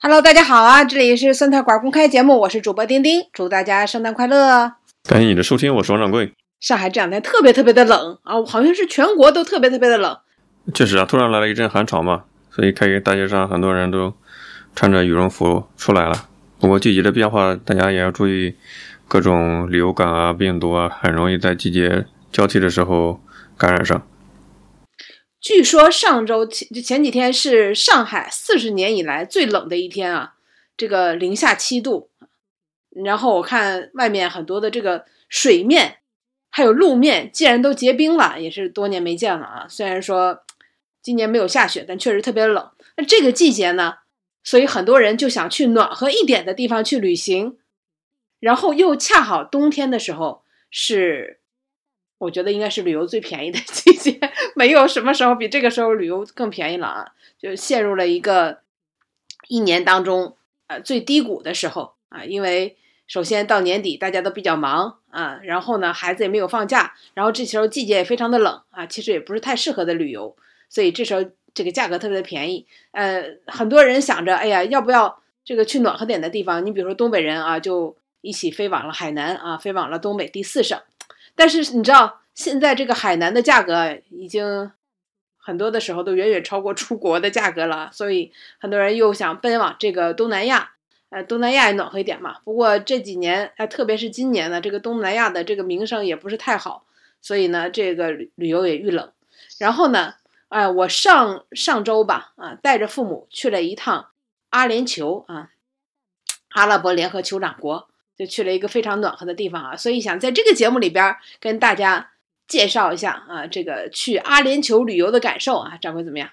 Hello，大家好啊！这里是酸菜馆公开节目，我是主播丁丁，祝大家圣诞快乐！感谢你的收听，我是王掌柜。上海这两天特别特别的冷啊，好像是全国都特别特别的冷。确实啊，突然来了一阵寒潮嘛，所以开学大街上很多人都穿着羽绒服出来了。不过季节的变化，大家也要注意，各种流感啊、病毒啊，很容易在季节交替的时候感染上。据说上周前前几天是上海四十年以来最冷的一天啊，这个零下七度。然后我看外面很多的这个水面还有路面，竟然都结冰了，也是多年没见了啊。虽然说今年没有下雪，但确实特别冷。那这个季节呢，所以很多人就想去暖和一点的地方去旅行，然后又恰好冬天的时候是。我觉得应该是旅游最便宜的 季节，没有什么时候比这个时候旅游更便宜了啊！就陷入了一个一年当中呃最低谷的时候啊，因为首先到年底大家都比较忙啊，然后呢孩子也没有放假，然后这时候季节也非常的冷啊，其实也不是太适合的旅游，所以这时候这个价格特别的便宜。呃，很多人想着，哎呀，要不要这个去暖和点的地方？你比如说东北人啊，就一起飞往了海南啊，飞往了东北第四省。但是你知道，现在这个海南的价格已经很多的时候都远远超过出国的价格了，所以很多人又想奔往这个东南亚。呃，东南亚也暖和一点嘛。不过这几年，哎，特别是今年呢，这个东南亚的这个名声也不是太好，所以呢，这个旅游也遇冷。然后呢，哎，我上上周吧，啊，带着父母去了一趟阿联酋啊，阿拉伯联合酋长国。就去了一个非常暖和的地方啊，所以想在这个节目里边跟大家介绍一下啊，这个去阿联酋旅游的感受啊，掌柜怎么样？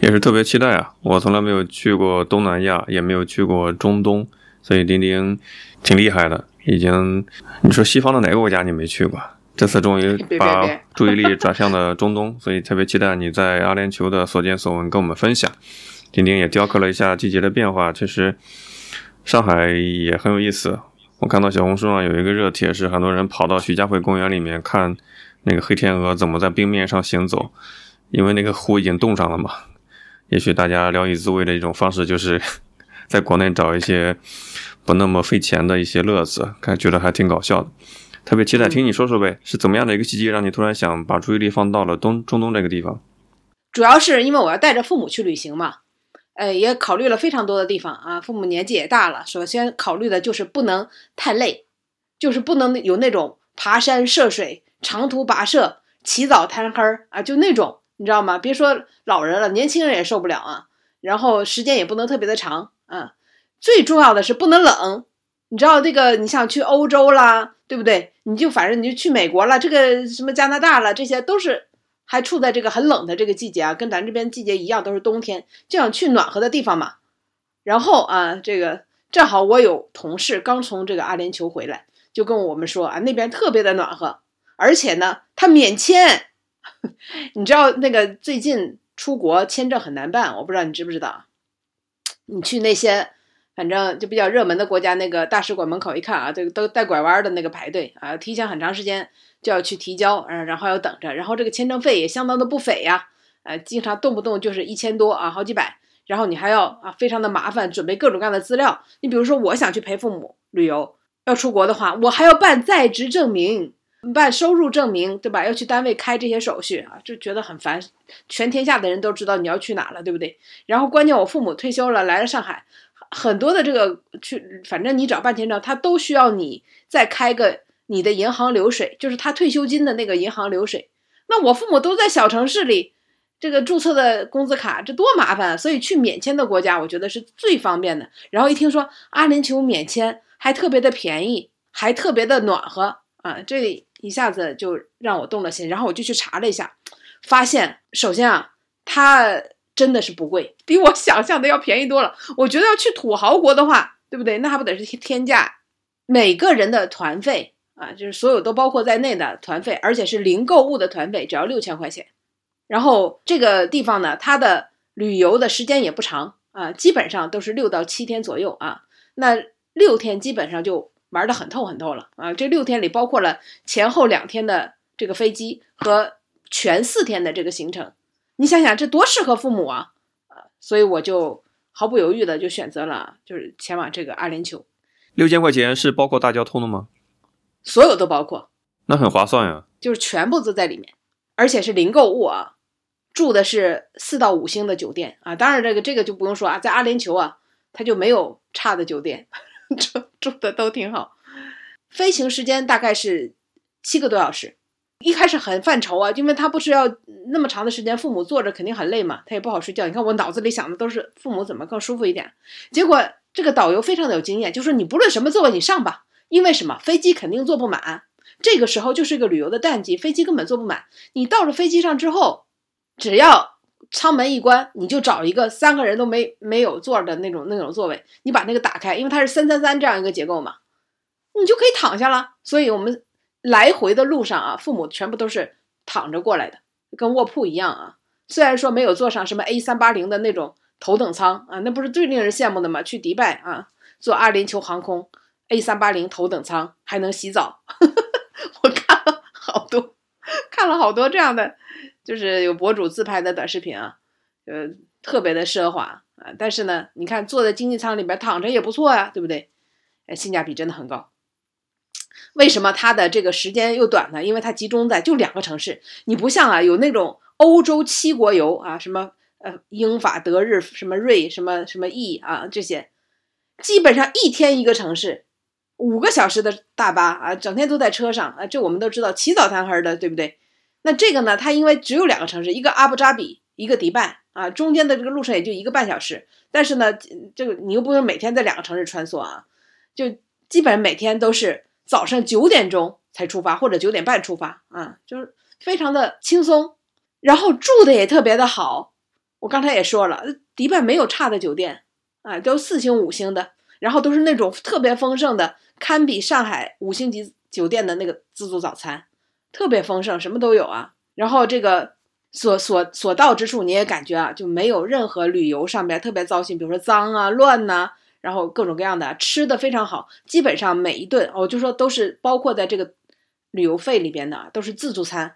也是特别期待啊！我从来没有去过东南亚，也没有去过中东，所以丁丁挺厉害的，已经你说西方的哪个国家你没去过？这次终于把注意力转向了中东，所以特别期待你在阿联酋的所见所闻跟我们分享。丁丁也雕刻了一下季节的变化，其实上海也很有意思。我看到小红书上有一个热帖，是很多人跑到徐家汇公园里面看那个黑天鹅怎么在冰面上行走，因为那个湖已经冻上了嘛。也许大家聊以自慰的一种方式，就是 在国内找一些不那么费钱的一些乐子，看觉得还挺搞笑的。特别期待听你说说呗，是怎么样的一个契机让你突然想把注意力放到了东中东这个地方？主要是因为我要带着父母去旅行嘛。呃，也考虑了非常多的地方啊。父母年纪也大了，首先考虑的就是不能太累，就是不能有那种爬山涉水、长途跋涉、起早贪黑儿啊，就那种，你知道吗？别说老人了，年轻人也受不了啊。然后时间也不能特别的长啊。最重要的是不能冷，你知道这个，你想去欧洲啦，对不对？你就反正你就去美国了，这个什么加拿大了，这些都是。还处在这个很冷的这个季节啊，跟咱这边季节一样，都是冬天，就想去暖和的地方嘛。然后啊，这个正好我有同事刚从这个阿联酋回来，就跟我们说啊，那边特别的暖和，而且呢，他免签。你知道那个最近出国签证很难办，我不知道你知不知道。你去那些反正就比较热门的国家，那个大使馆门口一看啊，这个都带拐弯的那个排队啊，提前很长时间。就要去提交，嗯，然后要等着，然后这个签证费也相当的不菲呀，呃，经常动不动就是一千多啊，好几百，然后你还要啊，非常的麻烦，准备各种各样的资料。你比如说，我想去陪父母旅游，要出国的话，我还要办在职证明，办收入证明，对吧？要去单位开这些手续啊，就觉得很烦。全天下的人都知道你要去哪了，对不对？然后关键我父母退休了，来了上海，很多的这个去，反正你找办签证，他都需要你再开个。你的银行流水就是他退休金的那个银行流水。那我父母都在小城市里，这个注册的工资卡，这多麻烦啊。所以去免签的国家，我觉得是最方便的。然后一听说阿联酋免签还特别的便宜，还特别的暖和啊，这一下子就让我动了心。然后我就去查了一下，发现首先啊，它真的是不贵，比我想象的要便宜多了。我觉得要去土豪国的话，对不对？那还不得是天价？每个人的团费。啊，就是所有都包括在内的团费，而且是零购物的团费，只要六千块钱。然后这个地方呢，它的旅游的时间也不长啊，基本上都是六到七天左右啊。那六天基本上就玩的很透很透了啊。这六天里包括了前后两天的这个飞机和全四天的这个行程，你想想这多适合父母啊啊！所以我就毫不犹豫的就选择了就是前往这个阿联酋。六千块钱是包括大交通的吗？所有都包括，那很划算呀。就是全部都在里面，而且是零购物啊，住的是四到五星的酒店啊。当然这个这个就不用说啊，在阿联酋啊，它就没有差的酒店，住住的都挺好。飞行时间大概是七个多小时。一开始很犯愁啊，因为他不是要那么长的时间，父母坐着肯定很累嘛，他也不好睡觉。你看我脑子里想的都是父母怎么更舒服一点。结果这个导游非常的有经验，就说你不论什么座位你上吧，因为什么飞机肯定坐不满。这个时候就是个旅游的淡季，飞机根本坐不满。你到了飞机上之后，只要舱门一关，你就找一个三个人都没没有座的那种那种座位，你把那个打开，因为它是三三三这样一个结构嘛，你就可以躺下了。所以我们。来回的路上啊，父母全部都是躺着过来的，跟卧铺一样啊。虽然说没有坐上什么 A 三八零的那种头等舱啊，那不是最令人羡慕的吗？去迪拜啊，坐阿联酋航空 A 三八零头等舱还能洗澡，我看了好多，看了好多这样的，就是有博主自拍的短视频啊，呃，特别的奢华啊。但是呢，你看坐在经济舱里边躺着也不错呀，对不对？哎，性价比真的很高。为什么它的这个时间又短呢？因为它集中在就两个城市，你不像啊，有那种欧洲七国游啊，什么呃英法德日什么瑞什么什么意啊这些，基本上一天一个城市，五个小时的大巴啊，整天都在车上啊，这我们都知道起早贪黑的，对不对？那这个呢，它因为只有两个城市，一个阿布扎比，一个迪拜啊，中间的这个路程也就一个半小时，但是呢，这个你又不能每天在两个城市穿梭啊，就基本上每天都是。早上九点钟才出发，或者九点半出发啊，就是非常的轻松，然后住的也特别的好。我刚才也说了，迪拜没有差的酒店啊，都四星五星的，然后都是那种特别丰盛的，堪比上海五星级酒店的那个自助早餐，特别丰盛，什么都有啊。然后这个所所所到之处，你也感觉啊，就没有任何旅游上面特别糟心，比如说脏啊、乱呐。然后各种各样的吃的非常好，基本上每一顿我就说都是包括在这个旅游费里边的，都是自助餐，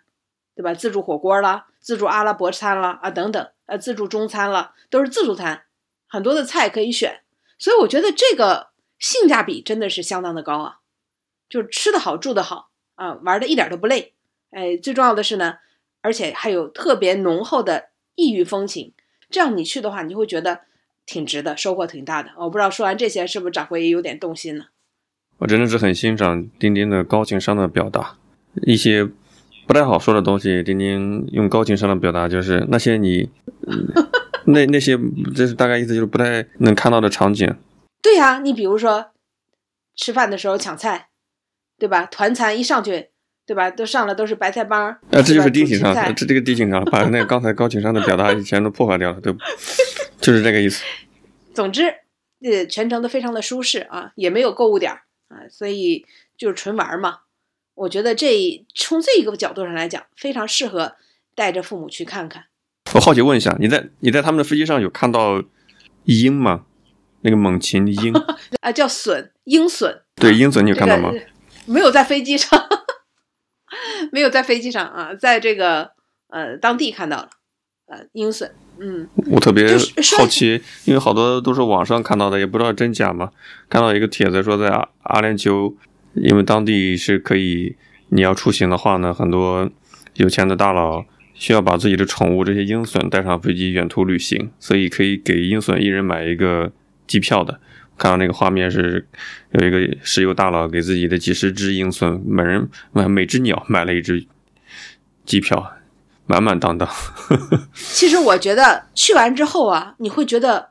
对吧？自助火锅啦，自助阿拉伯餐啦，啊等等，呃，自助中餐了，都是自助餐，很多的菜可以选，所以我觉得这个性价比真的是相当的高啊，就是吃的好，住的好啊，玩的一点都不累，哎，最重要的是呢，而且还有特别浓厚的异域风情，这样你去的话，你就会觉得。挺值的，收获挺大的。我不知道说完这些，是不是掌柜也有点动心呢？我真的是很欣赏丁丁的高情商的表达，一些不太好说的东西，丁丁用高情商的表达，就是那些你 那那些，这是大概意思，就是不太能看到的场景。对呀，你比如说吃饭的时候抢菜，对吧？团餐一上去，对吧？都上了都是白菜帮。啊，这就是低情商，这这个低情商，把那个刚才高情商的表达全都破坏掉了，对不？就是这个意思。总之，呃，全程都非常的舒适啊，也没有购物点儿啊，所以就是纯玩嘛。我觉得这从这一个角度上来讲，非常适合带着父母去看看。我好奇问一下，你在你在他们的飞机上有看到鹰吗？那个猛禽鹰 啊，叫隼鹰隼。对，鹰隼你有看到吗？没有在飞机上，没有在飞机上啊，在这个呃当地看到了呃鹰隼。嗯，我特别好奇，因为好多都是网上看到的，也不知道真假嘛。看到一个帖子说，在阿阿联酋，因为当地是可以，你要出行的话呢，很多有钱的大佬需要把自己的宠物这些鹰隼带上飞机远途旅行，所以可以给鹰隼一人买一个机票的。看到那个画面是有一个石油大佬给自己的几十只鹰隼，每人买每只鸟买了一只机票。满满当当。其实我觉得去完之后啊，你会觉得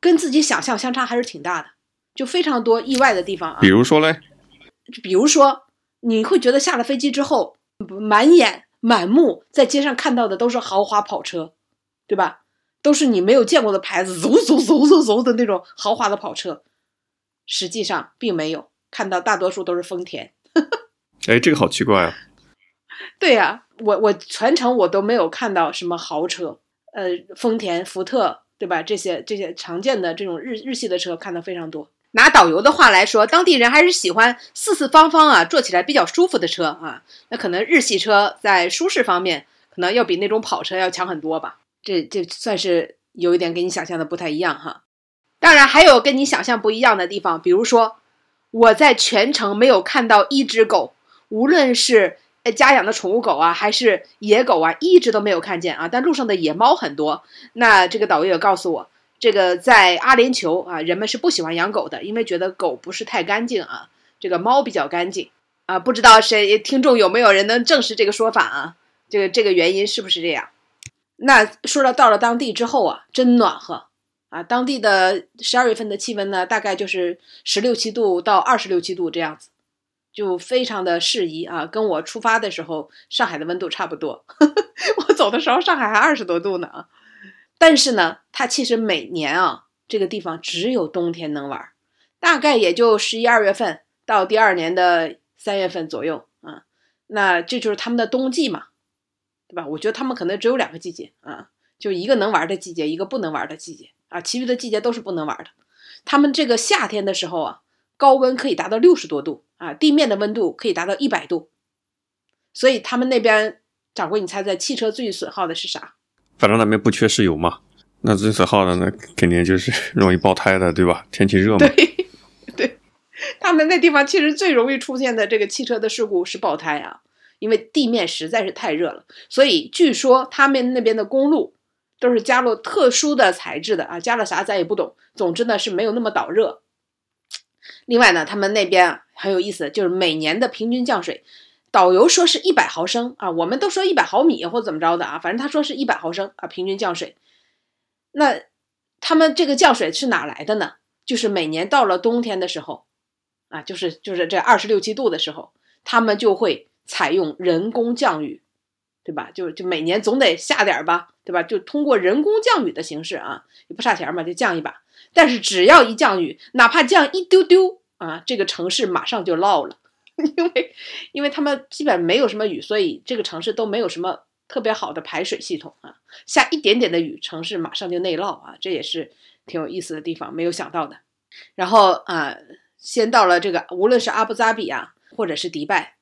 跟自己想象相差还是挺大的，就非常多意外的地方啊。比如说嘞，比如说你会觉得下了飞机之后，满眼满目在街上看到的都是豪华跑车，对吧？都是你没有见过的牌子，嗖嗖嗖嗖嗖的那种豪华的跑车。实际上并没有看到，大多数都是丰田。哎，这个好奇怪啊。对呀，我我全程我都没有看到什么豪车，呃，丰田、福特，对吧？这些这些常见的这种日日系的车看的非常多。拿导游的话来说，当地人还是喜欢四四方方啊，坐起来比较舒服的车啊。那可能日系车在舒适方面，可能要比那种跑车要强很多吧。这这算是有一点跟你想象的不太一样哈。当然还有跟你想象不一样的地方，比如说我在全程没有看到一只狗，无论是家养的宠物狗啊，还是野狗啊，一直都没有看见啊。但路上的野猫很多。那这个导游也告诉我，这个在阿联酋啊，人们是不喜欢养狗的，因为觉得狗不是太干净啊，这个猫比较干净啊。不知道谁听众有没有人能证实这个说法啊？这个这个原因是不是这样？那说到到了当地之后啊，真暖和啊！当地的十二月份的气温呢，大概就是十六七度到二十六七度这样子，就非常的适宜啊。跟我出发的时候上海的温度差不多，我走的时候上海还二十多度呢啊。但是呢，它其实每年啊，这个地方只有冬天能玩，大概也就十一二月份到第二年的三月份左右啊。那这就是他们的冬季嘛。对吧？我觉得他们可能只有两个季节啊，就一个能玩的季节，一个不能玩的季节啊，其余的季节都是不能玩的。他们这个夏天的时候啊，高温可以达到六十多度啊，地面的温度可以达到一百度，所以他们那边掌柜，你猜猜汽车最损耗的是啥？反正那边不缺石油嘛，那最损耗的那肯定就是 容易爆胎的，对吧？天气热嘛。对，对，他们那地方其实最容易出现的这个汽车的事故是爆胎啊。因为地面实在是太热了，所以据说他们那边的公路都是加了特殊的材质的啊，加了啥咱也不懂。总之呢是没有那么导热。另外呢，他们那边很有意思，就是每年的平均降水，导游说是一百毫升啊，我们都说一百毫米或怎么着的啊，反正他说是一百毫升啊，平均降水。那他们这个降水是哪来的呢？就是每年到了冬天的时候啊，就是就是这二十六七度的时候，他们就会。采用人工降雨，对吧？就就每年总得下点儿吧，对吧？就通过人工降雨的形式啊，也不差钱嘛，就降一把。但是只要一降雨，哪怕降一丢丢啊，这个城市马上就涝了，因为因为他们基本没有什么雨，所以这个城市都没有什么特别好的排水系统啊。下一点点的雨，城市马上就内涝啊，这也是挺有意思的地方，没有想到的。然后啊，先到了这个，无论是阿布扎比啊，或者是迪拜。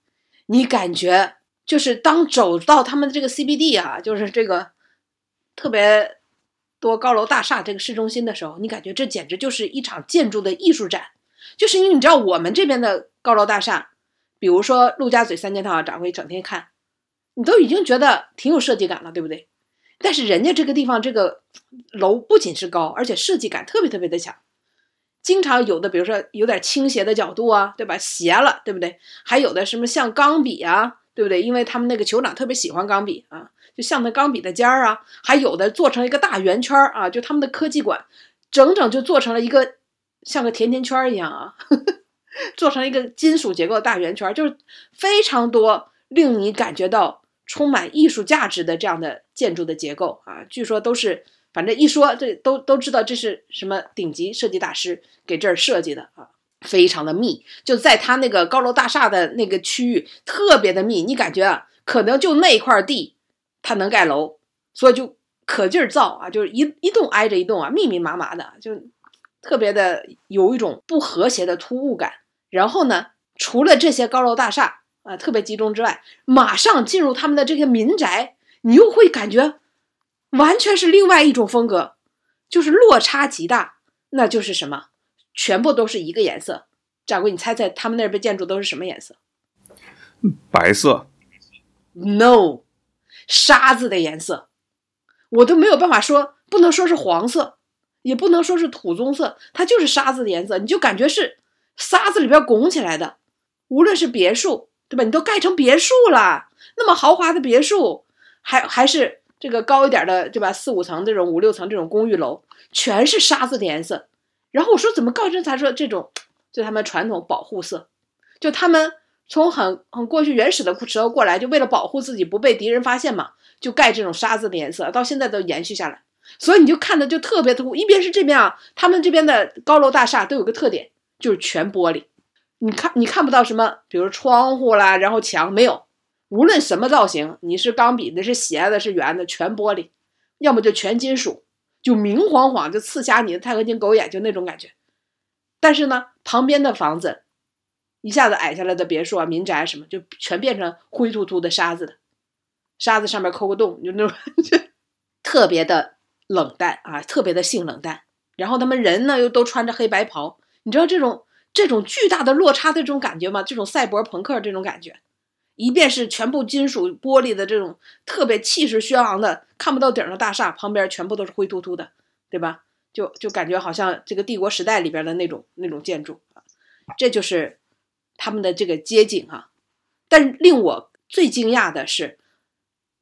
你感觉就是当走到他们的这个 CBD 啊，就是这个特别多高楼大厦这个市中心的时候，你感觉这简直就是一场建筑的艺术展。就是因为你知道我们这边的高楼大厦，比如说陆家嘴三件套，掌柜整天看，你都已经觉得挺有设计感了，对不对？但是人家这个地方这个楼不仅是高，而且设计感特别特别的强。经常有的，比如说有点倾斜的角度啊，对吧？斜了，对不对？还有的什么像钢笔啊，对不对？因为他们那个酋长特别喜欢钢笔啊，就像那钢笔的尖儿啊。还有的做成一个大圆圈啊，就他们的科技馆，整整就做成了一个像个甜甜圈一样啊，做成一个金属结构的大圆圈，就是非常多令你感觉到充满艺术价值的这样的建筑的结构啊。据说都是。反正一说这都都知道这是什么顶级设计大师给这儿设计的啊，非常的密，就在他那个高楼大厦的那个区域特别的密，你感觉啊，可能就那块地他能盖楼，所以就可劲儿造啊，就是一一栋挨着一栋啊，密密麻麻的，就特别的有一种不和谐的突兀感。然后呢，除了这些高楼大厦啊特别集中之外，马上进入他们的这些民宅，你又会感觉。完全是另外一种风格，就是落差极大。那就是什么？全部都是一个颜色。掌柜，你猜猜他们那边建筑都是什么颜色？白色？No，沙子的颜色。我都没有办法说，不能说是黄色，也不能说是土棕色，它就是沙子的颜色。你就感觉是沙子里边拱起来的。无论是别墅，对吧？你都盖成别墅了，那么豪华的别墅，还还是。这个高一点的，对吧？四五层这种、五六层这种公寓楼，全是沙子的颜色。然后我说怎么告知他说这种，就他们传统保护色，就他们从很很过去原始的时候过来，就为了保护自己不被敌人发现嘛，就盖这种沙子的颜色，到现在都延续下来。所以你就看的就特别突兀，一边是这边啊，他们这边的高楼大厦都有个特点，就是全玻璃，你看你看不到什么，比如窗户啦，然后墙没有。无论什么造型，你是钢笔的，是斜的，是圆的，全玻璃，要么就全金属，就明晃晃，就刺瞎你的钛合金狗眼，就那种感觉。但是呢，旁边的房子一下子矮下来的别墅啊、民宅什么，就全变成灰秃秃的沙子的，沙子上面抠个洞，就那种就特别的冷淡啊，特别的性冷淡。然后他们人呢又都穿着黑白袍，你知道这种这种巨大的落差的这种感觉吗？这种赛博朋克这种感觉，一边是全部金属玻璃的这种特别气势轩昂的看不到顶的大厦，旁边全部都是灰秃秃的，对吧？就就感觉好像这个帝国时代里边的那种那种建筑，这就是他们的这个街景啊。但令我最惊讶的是，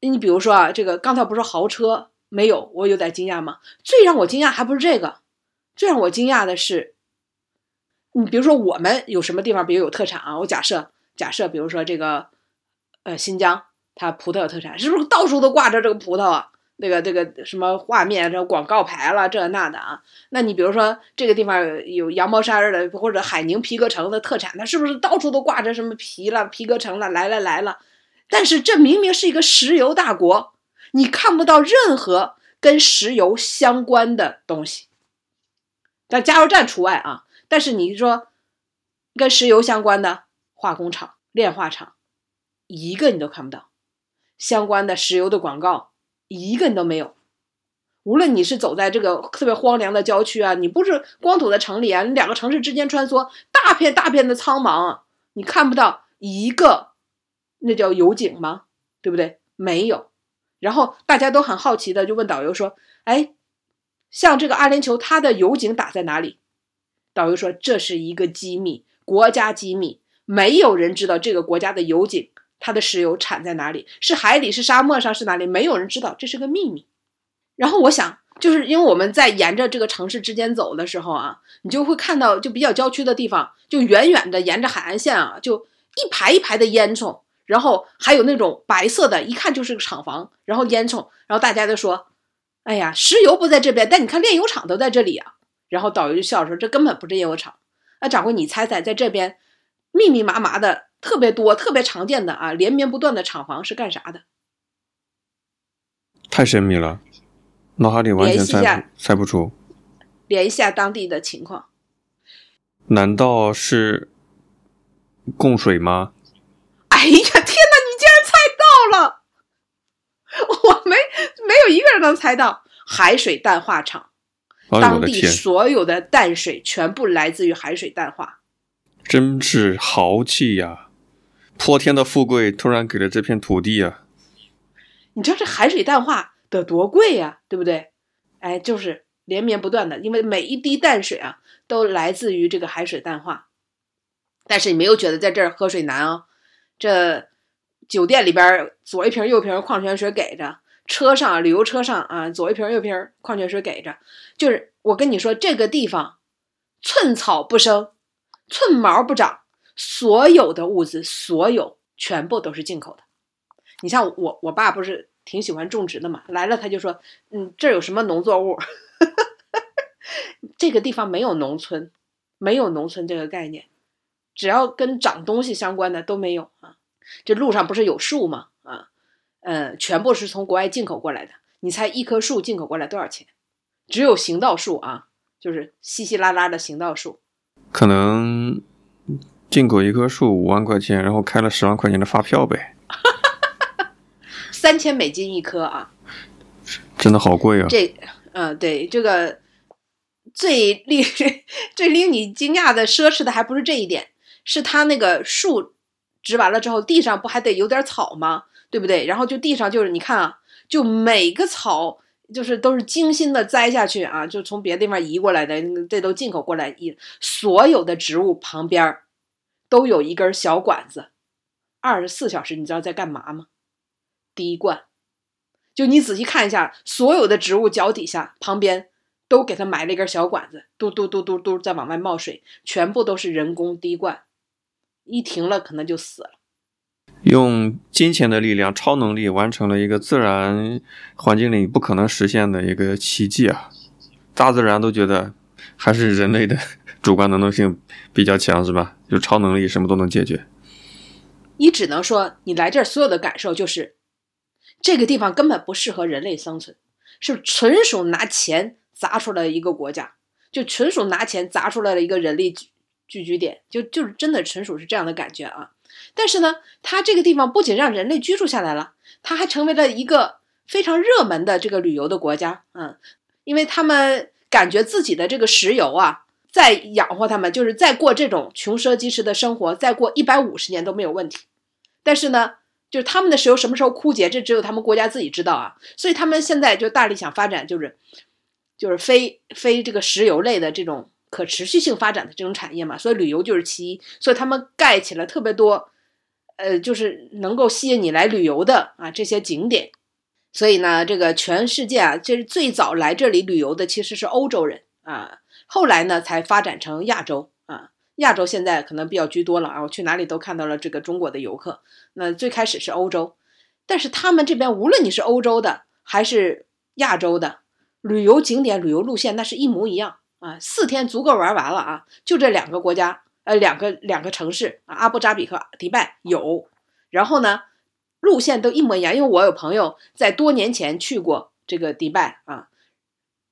你比如说啊，这个刚才不是豪车没有，我有点惊讶吗？最让我惊讶还不是这个，最让我惊讶的是，你比如说我们有什么地方比如有特产啊？我假设假设，比如说这个呃新疆，它葡萄有特产，是不是到处都挂着这个葡萄啊？那个这个什么画面，这广告牌了，这那的啊？那你比如说这个地方有羊毛衫的，或者海宁皮革城的特产，它是不是到处都挂着什么皮了、皮革城了？来了来了！但是这明明是一个石油大国，你看不到任何跟石油相关的东西，但加油站除外啊。但是你说跟石油相关的化工厂、炼化厂，一个你都看不到，相关的石油的广告。一个你都没有，无论你是走在这个特别荒凉的郊区啊，你不是光土的城里啊，你两个城市之间穿梭，大片大片的苍茫，你看不到一个，那叫油井吗？对不对？没有。然后大家都很好奇的就问导游说：“哎，像这个阿联酋，它的油井打在哪里？”导游说：“这是一个机密，国家机密，没有人知道这个国家的油井。”它的石油产在哪里？是海里？是沙漠上？是哪里？没有人知道，这是个秘密。然后我想，就是因为我们在沿着这个城市之间走的时候啊，你就会看到，就比较郊区的地方，就远远的沿着海岸线啊，就一排一排的烟囱，然后还有那种白色的，一看就是个厂房，然后烟囱，然后大家都说：“哎呀，石油不在这边，但你看炼油厂都在这里啊。”然后导游就笑说：“这根本不是炼油厂。”那掌柜，你猜猜，在这边密密麻麻的。特别多、特别常见的啊，连绵不断的厂房是干啥的？太神秘了，脑海里完全猜不猜不出。联系下当地的情况。难道是供水吗？哎呀，天哪！你竟然猜到了！我没没有一个人能猜到海水淡化厂，当地所有的淡水全部来自于海水淡化。真是豪气呀！泼天的富贵突然给了这片土地啊！你知道这海水淡化得多贵呀，对不对？哎，就是连绵不断的，因为每一滴淡水啊，都来自于这个海水淡化。但是你没有觉得在这儿喝水难啊？这酒店里边左一瓶右瓶矿泉水给着，车上旅游车上啊左一瓶右瓶矿泉水给着。就是我跟你说，这个地方寸草不生，寸毛不长。所有的物资，所有全部都是进口的。你像我，我爸不是挺喜欢种植的嘛？来了他就说：“嗯，这有什么农作物？这个地方没有农村，没有农村这个概念，只要跟长东西相关的都没有啊。这路上不是有树吗？啊，嗯，全部是从国外进口过来的。你猜一棵树进口过来多少钱？只有行道树啊，就是稀稀拉拉的行道树，可能。”进口一棵树五万块钱，然后开了十万块钱的发票呗，三千美金一棵啊，真的好贵啊！这，嗯，对，这个最令最令你惊讶的奢侈的还不是这一点，是它那个树植完了之后，地上不还得有点草吗？对不对？然后就地上就是你看啊，就每个草就是都是精心的栽下去啊，就从别的地方移过来的，这都进口过来移，所有的植物旁边儿。都有一根小管子，二十四小时，你知道在干嘛吗？滴灌。就你仔细看一下，所有的植物脚底下旁边都给它埋了一根小管子，嘟嘟嘟嘟嘟在往外冒水，全部都是人工滴灌。一停了，可能就死了。用金钱的力量、超能力完成了一个自然环境里不可能实现的一个奇迹啊！大自然都觉得还是人类的。主观能动性比较强是吧？就超能力，什么都能解决。你只能说，你来这儿所有的感受就是，这个地方根本不适合人类生存，是纯属拿钱砸出来一个国家，就纯属拿钱砸出来的一个人力聚聚居点，就就是真的纯属是这样的感觉啊。但是呢，它这个地方不仅让人类居住下来了，它还成为了一个非常热门的这个旅游的国家，嗯，因为他们。感觉自己的这个石油啊，再养活他们，就是再过这种穷奢极侈的生活，再过一百五十年都没有问题。但是呢，就是他们的石油什么时候枯竭，这只有他们国家自己知道啊。所以他们现在就大力想发展，就是就是非非这个石油类的这种可持续性发展的这种产业嘛。所以旅游就是其一，所以他们盖起了特别多，呃，就是能够吸引你来旅游的啊这些景点。所以呢，这个全世界啊，这是最早来这里旅游的其实是欧洲人啊，后来呢才发展成亚洲啊，亚洲现在可能比较居多了啊，我去哪里都看到了这个中国的游客。那最开始是欧洲，但是他们这边无论你是欧洲的还是亚洲的，旅游景点、旅游路线那是一模一样啊，四天足够玩完了啊，就这两个国家，呃，两个两个城市啊，阿布扎比和迪拜有，然后呢？路线都一模一样，因为我有朋友在多年前去过这个迪拜啊，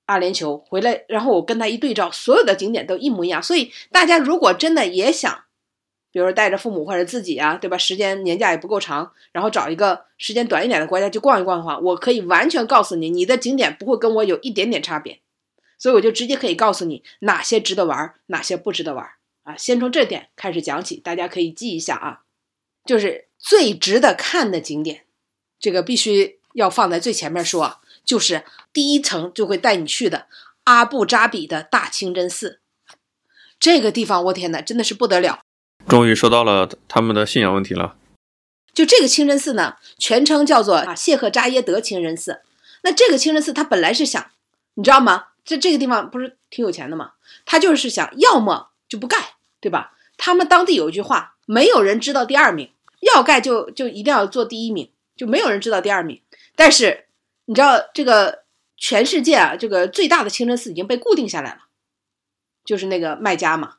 阿联酋回来，然后我跟他一对照，所有的景点都一模一样。所以大家如果真的也想，比如说带着父母或者自己啊，对吧？时间年假也不够长，然后找一个时间短一点的国家去逛一逛的话，我可以完全告诉你，你的景点不会跟我有一点点差别。所以我就直接可以告诉你哪些值得玩，哪些不值得玩啊。先从这点开始讲起，大家可以记一下啊，就是。最值得看的景点，这个必须要放在最前面说，就是第一层就会带你去的阿布扎比的大清真寺。这个地方，我天哪，真的是不得了！终于说到了他们的信仰问题了。就这个清真寺呢，全称叫做啊谢赫扎耶德清真寺。那这个清真寺，他本来是想，你知道吗？这这个地方不是挺有钱的吗？他就是想要么就不盖，对吧？他们当地有一句话，没有人知道第二名。要盖就就一定要做第一名，就没有人知道第二名。但是你知道这个全世界啊，这个最大的清真寺已经被固定下来了，就是那个麦加嘛，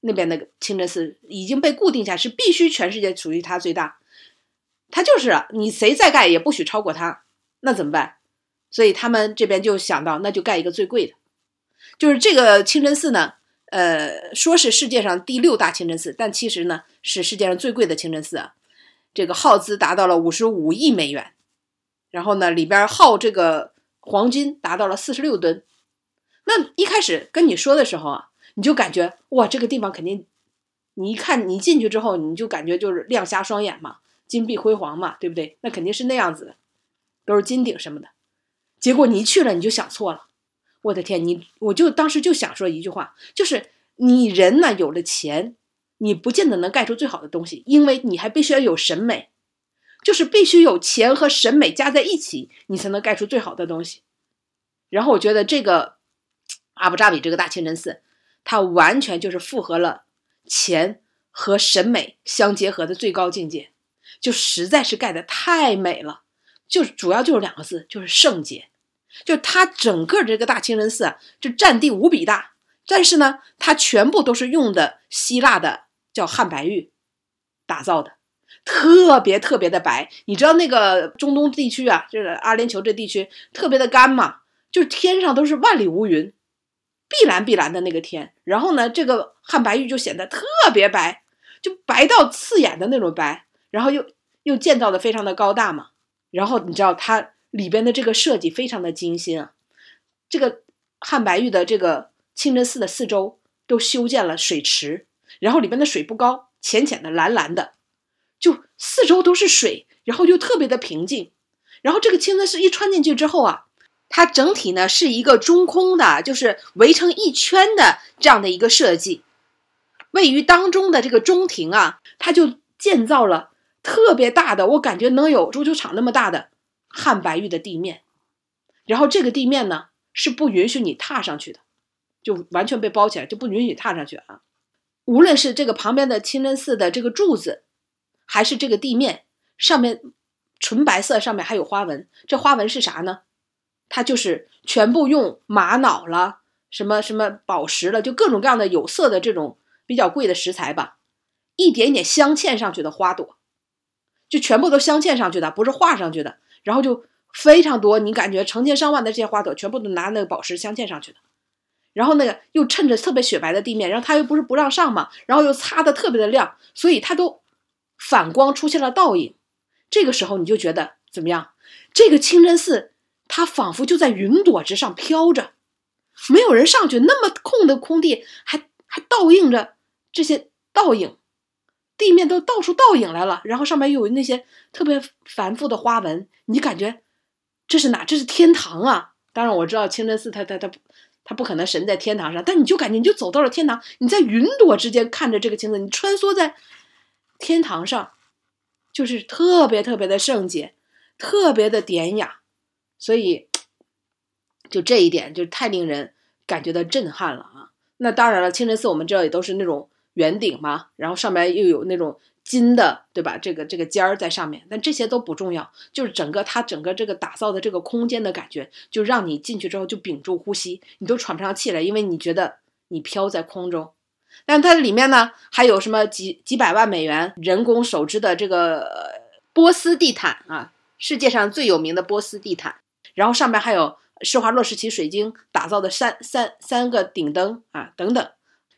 那边那个清真寺已经被固定下，是必须全世界属于它最大。它就是你谁再盖也不许超过它，那怎么办？所以他们这边就想到，那就盖一个最贵的，就是这个清真寺呢。呃，说是世界上第六大清真寺，但其实呢是世界上最贵的清真寺啊。这个耗资达到了五十五亿美元，然后呢里边耗这个黄金达到了四十六吨。那一开始跟你说的时候啊，你就感觉哇，这个地方肯定，你一看你进去之后，你就感觉就是亮瞎双眼嘛，金碧辉煌嘛，对不对？那肯定是那样子的，都是金顶什么的。结果你一去了，你就想错了。我的天，你我就当时就想说一句话，就是你人呢有了钱，你不见得能盖出最好的东西，因为你还必须要有审美，就是必须有钱和审美加在一起，你才能盖出最好的东西。然后我觉得这个阿布扎比这个大清真寺，它完全就是复合了钱和审美相结合的最高境界，就实在是盖的太美了，就主要就是两个字，就是圣洁。就它整个这个大清真寺啊，就占地无比大，但是呢，它全部都是用的希腊的叫汉白玉打造的，特别特别的白。你知道那个中东地区啊，就是阿联酋这地区特别的干嘛，就是天上都是万里无云，碧蓝碧蓝的那个天。然后呢，这个汉白玉就显得特别白，就白到刺眼的那种白。然后又又建造的非常的高大嘛。然后你知道它。里边的这个设计非常的精心啊，这个汉白玉的这个清真寺的四周都修建了水池，然后里边的水不高，浅浅的蓝蓝的，就四周都是水，然后又特别的平静。然后这个清真寺一穿进去之后啊，它整体呢是一个中空的，就是围成一圈的这样的一个设计。位于当中的这个中庭啊，它就建造了特别大的，我感觉能有足球场那么大的。汉白玉的地面，然后这个地面呢是不允许你踏上去的，就完全被包起来，就不允许踏上去啊。无论是这个旁边的清真寺的这个柱子，还是这个地面上面纯白色，上面还有花纹。这花纹是啥呢？它就是全部用玛瑙了，什么什么宝石了，就各种各样的有色的这种比较贵的石材吧，一点点镶嵌上去的花朵，就全部都镶嵌上去的，不是画上去的。然后就非常多，你感觉成千上万的这些花朵全部都拿那个宝石镶嵌上去的，然后那个又衬着特别雪白的地面，然后它又不是不让上嘛，然后又擦的特别的亮，所以它都反光出现了倒影。这个时候你就觉得怎么样？这个清真寺它仿佛就在云朵之上飘着，没有人上去，那么空的空地还还倒映着这些倒影，地面都到处倒影来了，然后上面又有那些特别繁复的花纹，你感觉这是哪？这是天堂啊！当然我知道清真寺它它它它不可能神在天堂上，但你就感觉你就走到了天堂，你在云朵之间看着这个清真，你穿梭在天堂上，就是特别特别的圣洁，特别的典雅，所以。就这一点就太令人感觉到震撼了啊！那当然了，清真寺我们知道也都是那种圆顶嘛，然后上面又有那种金的，对吧？这个这个尖儿在上面，但这些都不重要，就是整个它整个这个打造的这个空间的感觉，就让你进去之后就屏住呼吸，你都喘不上气来，因为你觉得你飘在空中。但它里面呢还有什么几几百万美元人工手织的这个波斯地毯啊，世界上最有名的波斯地毯，然后上面还有。施华洛世奇水晶打造的三三三个顶灯啊，等等，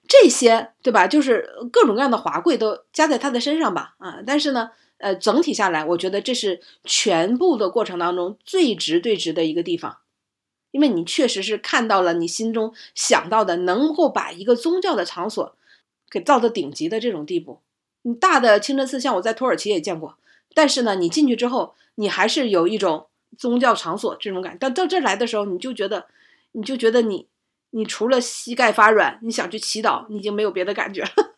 这些对吧？就是各种各样的华贵都加在他的身上吧啊！但是呢，呃，整体下来，我觉得这是全部的过程当中最值最值的一个地方，因为你确实是看到了你心中想到的，能够把一个宗教的场所给造到顶级的这种地步。你大的清真寺，像我在土耳其也见过，但是呢，你进去之后，你还是有一种。宗教场所这种感，但到这来的时候，你就觉得，你就觉得你，你除了膝盖发软，你想去祈祷，你已经没有别的感觉了。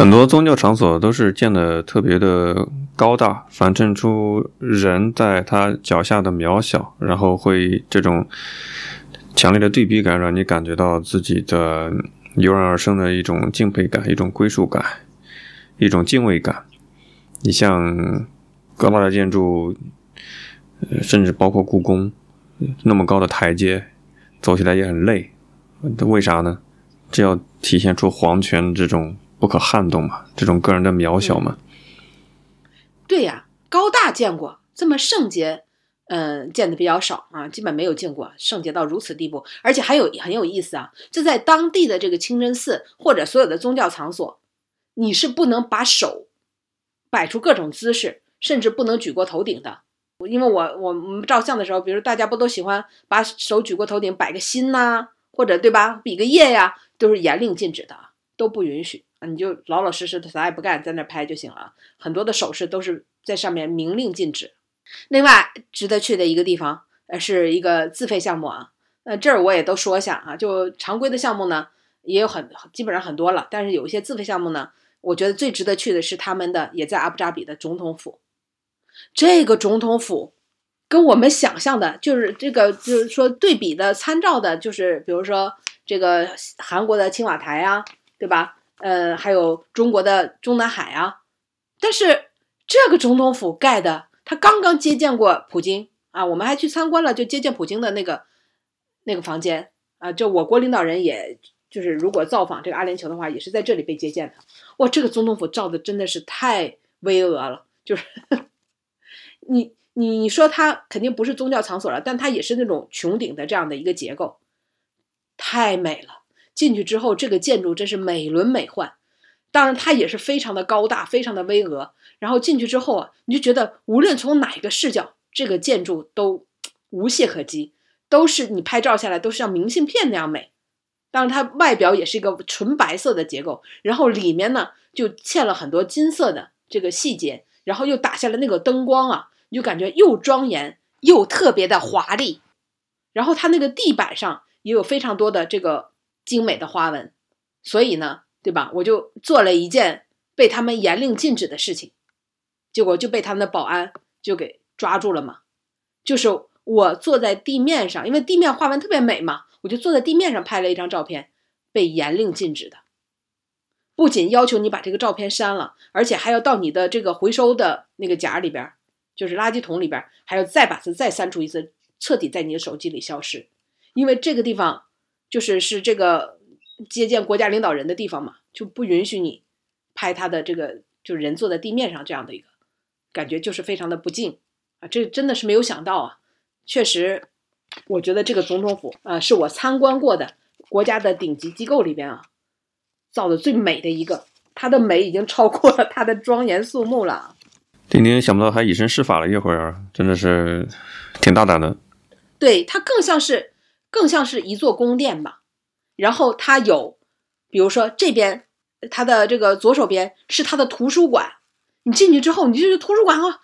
很多宗教场所都是建的特别的高大，反衬出人在他脚下的渺小，然后会这种强烈的对比感，让你感觉到自己的油然而生的一种敬佩感、一种归属感、一种敬畏感。你像高大的建筑。甚至包括故宫，那么高的台阶，走起来也很累。为啥呢？这要体现出皇权这种不可撼动嘛，这种个人的渺小嘛。对呀，高大见过，这么圣洁，嗯，见的比较少啊，基本没有见过圣洁到如此地步。而且还有很有意思啊，就在当地的这个清真寺或者所有的宗教场所，你是不能把手摆出各种姿势，甚至不能举过头顶的。因为我我们照相的时候，比如大家不都喜欢把手举过头顶，摆个心呐，或者对吧，比个耶呀，都是严令禁止的，都不允许！你就老老实实的啥也不干，在那拍就行了。很多的手势都是在上面明令禁止。另外，值得去的一个地方，呃，是一个自费项目啊。呃，这儿我也都说一下啊，就常规的项目呢，也有很基本上很多了，但是有一些自费项目呢，我觉得最值得去的是他们的也在阿布扎比的总统府。这个总统府跟我们想象的，就是这个，就是说对比的参照的，就是比如说这个韩国的青瓦台啊，对吧？呃，还有中国的中南海啊。但是这个总统府盖的，他刚刚接见过普京啊，我们还去参观了，就接见普京的那个那个房间啊。就我国领导人，也就是如果造访这个阿联酋的话，也是在这里被接见的。哇，这个总统府造的真的是太巍峨了，就是。你你你说它肯定不是宗教场所了，但它也是那种穹顶的这样的一个结构，太美了。进去之后，这个建筑真是美轮美奂。当然，它也是非常的高大，非常的巍峨。然后进去之后啊，你就觉得无论从哪个视角，这个建筑都无懈可击，都是你拍照下来都是像明信片那样美。当然，它外表也是一个纯白色的结构，然后里面呢就嵌了很多金色的这个细节，然后又打下了那个灯光啊。你就感觉又庄严又特别的华丽，然后它那个地板上也有非常多的这个精美的花纹，所以呢，对吧？我就做了一件被他们严令禁止的事情，结果就被他们的保安就给抓住了嘛。就是我坐在地面上，因为地面花纹特别美嘛，我就坐在地面上拍了一张照片，被严令禁止的。不仅要求你把这个照片删了，而且还要到你的这个回收的那个夹里边。就是垃圾桶里边，还要再把它再删除一次，彻底在你的手机里消失，因为这个地方就是是这个接见国家领导人的地方嘛，就不允许你拍他的这个就是人坐在地面上这样的一个感觉，就是非常的不敬啊！这真的是没有想到啊！确实，我觉得这个总统府啊，是我参观过的国家的顶级机构里边啊，造的最美的一个，它的美已经超过了它的庄严肃穆了。丁丁想不到还以身试法了一会儿，真的是挺大胆的。对他更像是更像是一座宫殿吧。然后它有，比如说这边它的这个左手边是它的图书馆，你进去之后，你就是图书馆啊，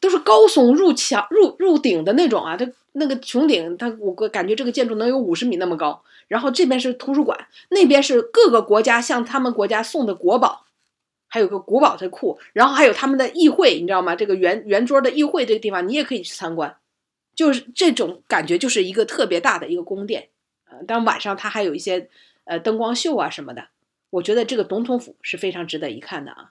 都是高耸入墙入入顶的那种啊，它那个穹顶，它我感觉这个建筑能有五十米那么高。然后这边是图书馆，那边是各个国家向他们国家送的国宝，还有个国宝的库，然后还有他们的议会，你知道吗？这个圆圆桌的议会这个地方，你也可以去参观，就是这种感觉，就是一个特别大的一个宫殿。呃，当晚上它还有一些呃灯光秀啊什么的，我觉得这个总统府是非常值得一看的啊。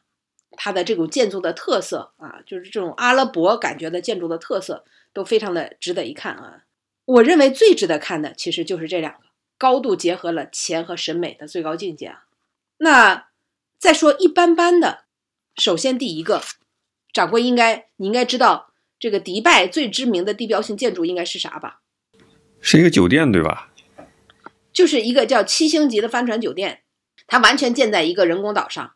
它的这种建筑的特色啊，就是这种阿拉伯感觉的建筑的特色，都非常的值得一看啊。我认为最值得看的其实就是这两个。高度结合了钱和审美的最高境界啊！那再说一般般的，首先第一个，掌柜应该你应该知道这个迪拜最知名的地标性建筑应该是啥吧？是一个酒店对吧？就是一个叫七星级的帆船酒店，它完全建在一个人工岛上。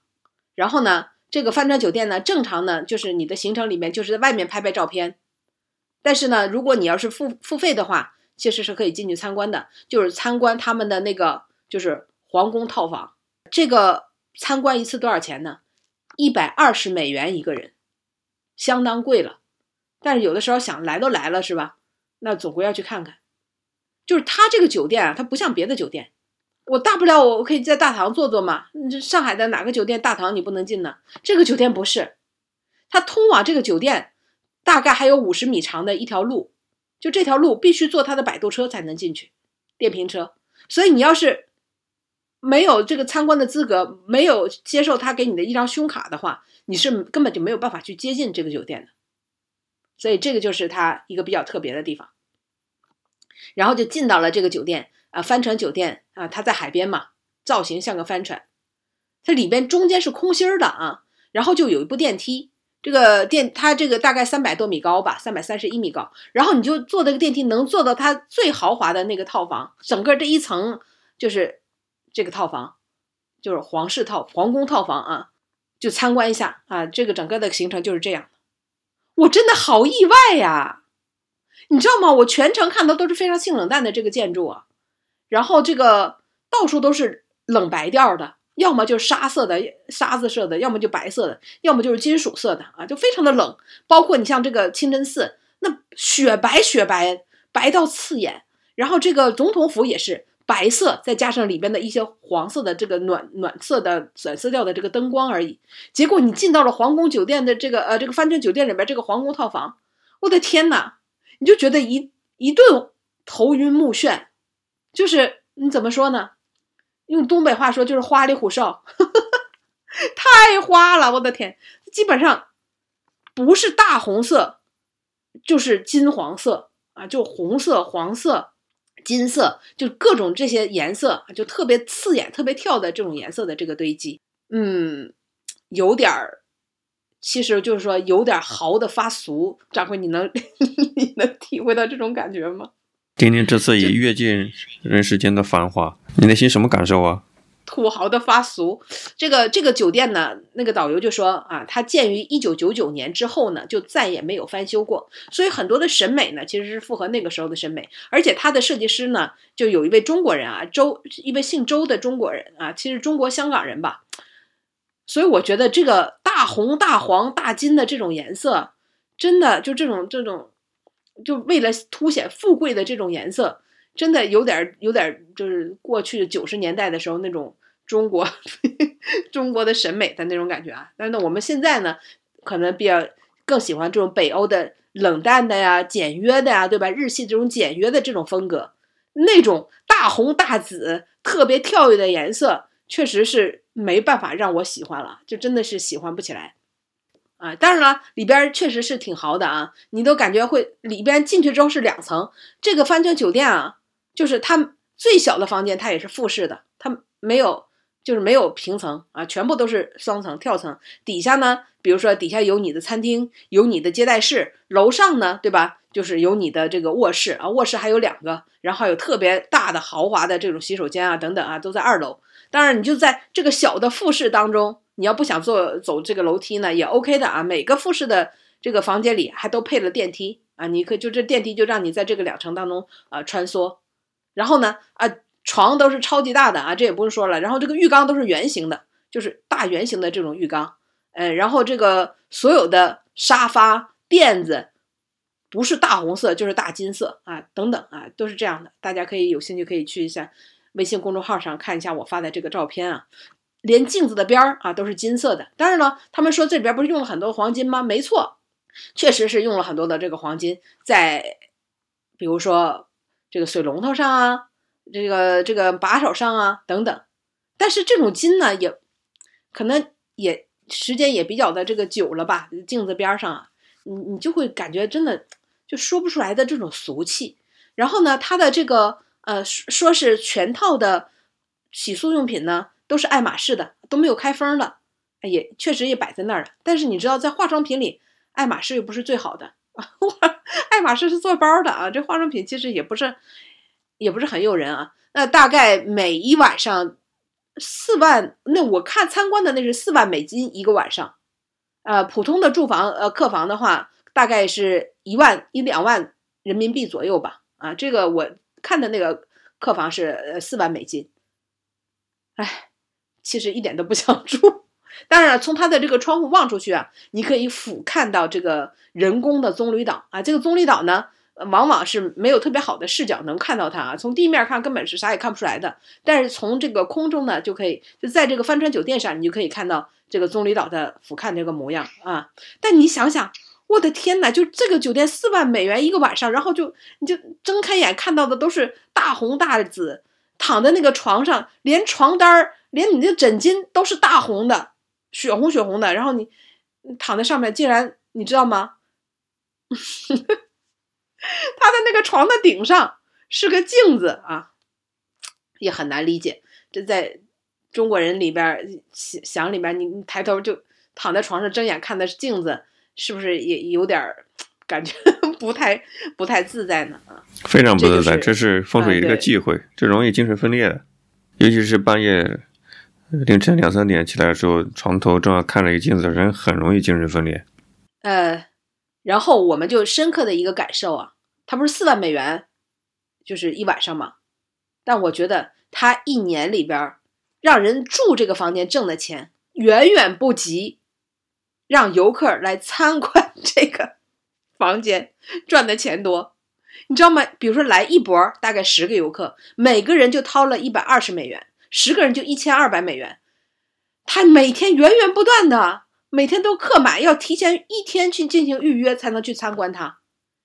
然后呢，这个帆船酒店呢，正常呢就是你的行程里面就是在外面拍拍照片，但是呢，如果你要是付付费的话。其实是可以进去参观的，就是参观他们的那个就是皇宫套房。这个参观一次多少钱呢？一百二十美元一个人，相当贵了。但是有的时候想来都来了是吧？那总归要去看看。就是他这个酒店啊，它不像别的酒店，我大不了我我可以在大堂坐坐嘛。上海的哪个酒店大堂你不能进呢？这个酒店不是，它通往这个酒店大概还有五十米长的一条路。就这条路必须坐他的摆渡车才能进去，电瓶车。所以你要是没有这个参观的资格，没有接受他给你的一张胸卡的话，你是根本就没有办法去接近这个酒店的。所以这个就是它一个比较特别的地方。然后就进到了这个酒店啊，帆船酒店啊，它在海边嘛，造型像个帆船，它里边中间是空心儿的啊，然后就有一部电梯。这个电，它这个大概三百多米高吧，三百三十一米高。然后你就坐这个电梯，能坐到它最豪华的那个套房，整个这一层就是这个套房，就是皇室套、皇宫套房啊。就参观一下啊，这个整个的行程就是这样。我真的好意外呀，你知道吗？我全程看到都是非常性冷淡的这个建筑啊，然后这个到处都是冷白调的。要么就是沙色的沙子色的，要么就白色的，要么就是金属色的啊，就非常的冷。包括你像这个清真寺，那雪白雪白，白到刺眼。然后这个总统府也是白色，再加上里边的一些黄色的这个暖暖色的暖色调的这个灯光而已。结果你进到了皇宫酒店的这个呃这个帆船酒店里边这个皇宫套房，我的天呐，你就觉得一一顿头晕目眩，就是你怎么说呢？用东北话说就是花里胡哨，太花了！我的天，基本上不是大红色，就是金黄色啊，就红色、黄色、金色，就各种这些颜色，就特别刺眼、特别跳的这种颜色的这个堆积，嗯，有点儿，其实就是说有点豪的发俗。掌柜，你能 你能体会到这种感觉吗？丁丁这次也阅尽人世间的繁华，你内心什么感受啊？土豪的发俗，这个这个酒店呢，那个导游就说啊，它建于一九九九年之后呢，就再也没有翻修过，所以很多的审美呢，其实是符合那个时候的审美。而且它的设计师呢，就有一位中国人啊，周一位姓周的中国人啊，其实中国香港人吧。所以我觉得这个大红大黄大金的这种颜色，真的就这种这种。就为了凸显富贵的这种颜色，真的有点有点就是过去九十年代的时候那种中国 中国的审美的那种感觉啊。但是，我们现在呢，可能比较更喜欢这种北欧的冷淡的呀、简约的呀，对吧？日系这种简约的这种风格，那种大红大紫、特别跳跃的颜色，确实是没办法让我喜欢了，就真的是喜欢不起来。啊，当然了，里边确实是挺豪的啊，你都感觉会里边进去之后是两层。这个帆船酒店啊，就是它最小的房间，它也是复式的，它没有就是没有平层啊，全部都是双层跳层。底下呢，比如说底下有你的餐厅，有你的接待室，楼上呢，对吧？就是有你的这个卧室啊，卧室还有两个，然后还有特别大的豪华的这种洗手间啊，等等啊，都在二楼。当然，你就在这个小的复式当中。你要不想坐走这个楼梯呢，也 OK 的啊。每个复式的这个房间里还都配了电梯啊，你可就这电梯就让你在这个两层当中啊穿梭，然后呢，啊，床都是超级大的啊，这也不用说了。然后这个浴缸都是圆形的，就是大圆形的这种浴缸。呃，然后这个所有的沙发垫子不是大红色就是大金色啊，等等啊，都是这样的。大家可以有兴趣可以去一下微信公众号上看一下我发的这个照片啊。连镜子的边儿啊都是金色的。当然了，他们说这里边不是用了很多黄金吗？没错，确实是用了很多的这个黄金，在比如说这个水龙头上啊，这个这个把手上啊等等。但是这种金呢，也可能也时间也比较的这个久了吧，镜子边上啊，你你就会感觉真的就说不出来的这种俗气。然后呢，它的这个呃说是全套的洗漱用品呢。都是爱马仕的，都没有开封的，也确实也摆在那儿了。但是你知道，在化妆品里，爱马仕又不是最好的。爱马仕是做包的啊，这化妆品其实也不是，也不是很诱人啊。那大概每一晚上四万，那我看参观的那是四万美金一个晚上，呃，普通的住房呃客房的话，大概是一万一两万人民币左右吧。啊，这个我看的那个客房是呃四万美金，哎。其实一点都不想住。当然，从它的这个窗户望出去啊，你可以俯瞰到这个人工的棕榈岛啊。这个棕榈岛呢，往往是没有特别好的视角能看到它啊。从地面看根本是啥也看不出来的。但是从这个空中呢，就可以就在这个帆船酒店上，你就可以看到这个棕榈岛的俯瞰这个模样啊。但你想想，我的天呐，就这个酒店四万美元一个晚上，然后就你就睁开眼看到的都是大红大紫，躺在那个床上，连床单儿。连你的枕巾都是大红的，血红血红的，然后你躺在上面，竟然你知道吗？他的那个床的顶上是个镜子啊，也很难理解。这在中国人里边想想里边，你你抬头就躺在床上睁眼看的是镜子，是不是也有点感觉 不太不太自在呢？啊，非常不自在，这是风水一个忌讳，这容易精神分裂的，尤其是半夜。凌晨两三点起来的时候，床头正好看着一镜子，人很容易精神分裂。呃，然后我们就深刻的一个感受啊，他不是四万美元，就是一晚上嘛。但我觉得他一年里边让人住这个房间挣的钱，远远不及让游客来参观 这个房间赚的钱多。你知道吗？比如说来一波，大概十个游客，每个人就掏了一百二十美元。十个人就一千二百美元，他每天源源不断的，每天都客满，要提前一天去进行预约才能去参观它，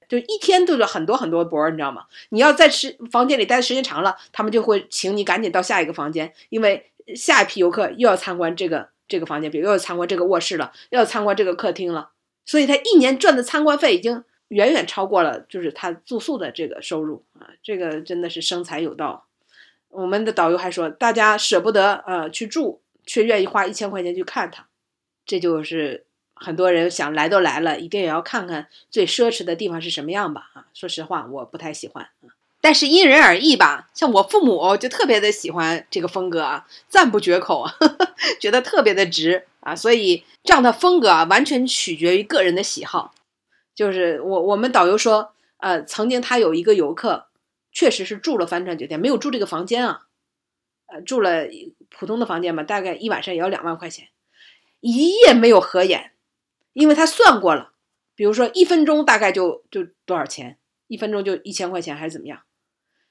就一天都有很多很多波，你知道吗？你要在时房间里待的时间长了，他们就会请你赶紧到下一个房间，因为下一批游客又要参观这个这个房间，比如又要参观这个卧室了，又要参观这个客厅了，所以他一年赚的参观费已经远远超过了就是他住宿的这个收入啊，这个真的是生财有道。我们的导游还说，大家舍不得呃去住，却愿意花一千块钱去看它，这就是很多人想来都来了，一定也要看看最奢侈的地方是什么样吧？啊，说实话，我不太喜欢，但是因人而异吧。像我父母就特别的喜欢这个风格啊，赞不绝口啊，觉得特别的值啊，所以这样的风格啊，完全取决于个人的喜好。就是我我们导游说，呃，曾经他有一个游客。确实是住了帆船酒店，没有住这个房间啊，呃，住了普通的房间嘛，大概一晚上也要两万块钱，一夜没有合眼，因为他算过了，比如说一分钟大概就就多少钱，一分钟就一千块钱还是怎么样，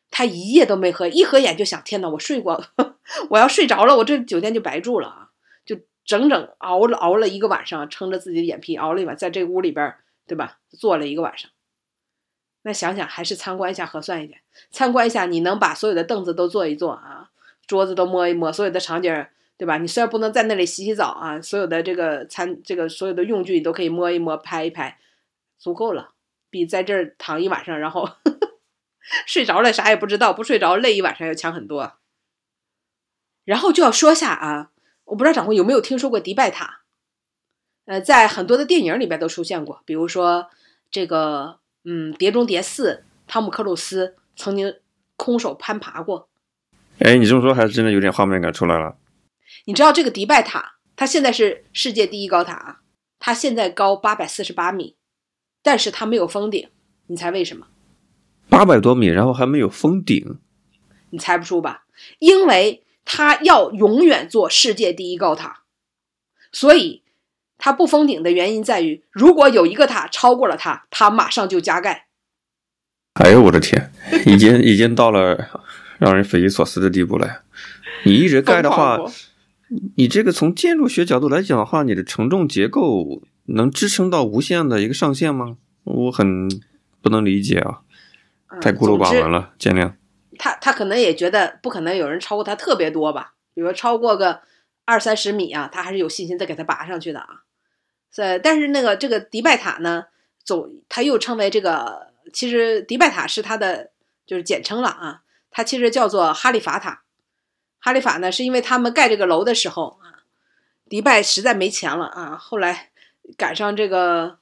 他一夜都没合，一合眼就想，天呐，我睡过，我要睡着了，我这酒店就白住了啊，就整整熬了熬了一个晚上，撑着自己的眼皮熬了一晚，在这屋里边，对吧？坐了一个晚上。那想想还是参观一下合算一点。参观一下，你能把所有的凳子都坐一坐啊，桌子都摸一摸，所有的场景，对吧？你虽然不能在那里洗洗澡啊，所有的这个餐，这个所有的用具你都可以摸一摸、拍一拍，足够了，比在这儿躺一晚上，然后呵 呵睡着了啥也不知道，不睡着累一晚上要强很多。然后就要说下啊，我不知道掌柜有没有听说过迪拜塔？呃，在很多的电影里边都出现过，比如说这个。嗯，《碟中谍四》，汤姆克鲁斯曾经空手攀爬过。哎，你这么说还是真的有点画面感出来了。你知道这个迪拜塔，它现在是世界第一高塔啊，它现在高八百四十八米，但是它没有封顶。你猜为什么？八百多米，然后还没有封顶，你猜不出吧？因为它要永远做世界第一高塔，所以它不封顶的原因在于，如果有一个塔超过了它，它马上就加盖。哎呦我的天，已经已经到了让人匪夷所思的地步了呀！你一直盖的话，你这个从建筑学角度来讲的话，你的承重结构能支撑到无限的一个上限吗？我很不能理解啊，太孤陋寡闻了，见谅。他他可能也觉得不可能有人超过他特别多吧，比如超过个二三十米啊，他还是有信心再给他拔上去的啊。在但是那个这个迪拜塔呢，总它又称为这个。其实迪拜塔是它的就是简称了啊，它其实叫做哈利法塔。哈利法呢，是因为他们盖这个楼的时候啊，迪拜实在没钱了啊，后来赶上这个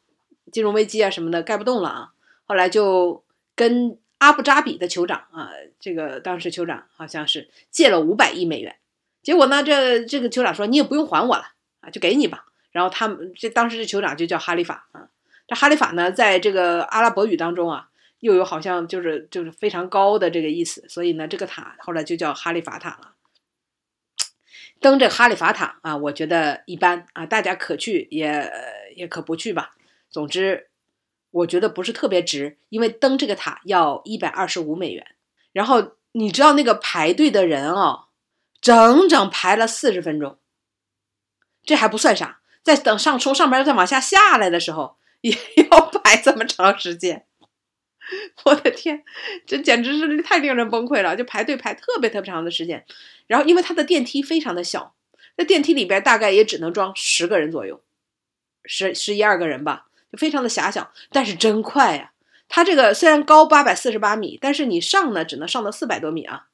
金融危机啊什么的，盖不动了啊，后来就跟阿布扎比的酋长啊，这个当时酋长好像是借了五百亿美元，结果呢，这这个酋长说你也不用还我了啊，就给你吧。然后他们这当时这酋长就叫哈利法啊。这哈利法呢，在这个阿拉伯语当中啊，又有好像就是就是非常高的这个意思，所以呢，这个塔后来就叫哈利法塔了。登这哈利法塔啊，我觉得一般啊，大家可去也也可不去吧。总之，我觉得不是特别值，因为登这个塔要一百二十五美元。然后你知道那个排队的人哦，整整排了四十分钟。这还不算啥，在等上从上边再往下下来的时候。也 要排这么长时间，我的天，这简直是太令人崩溃了！就排队排特别特别长的时间，然后因为它的电梯非常的小，那电梯里边大概也只能装十个人左右，十十一二个人吧，就非常的狭小。但是真快呀！它这个虽然高八百四十八米，但是你上呢只能上到四百多米啊，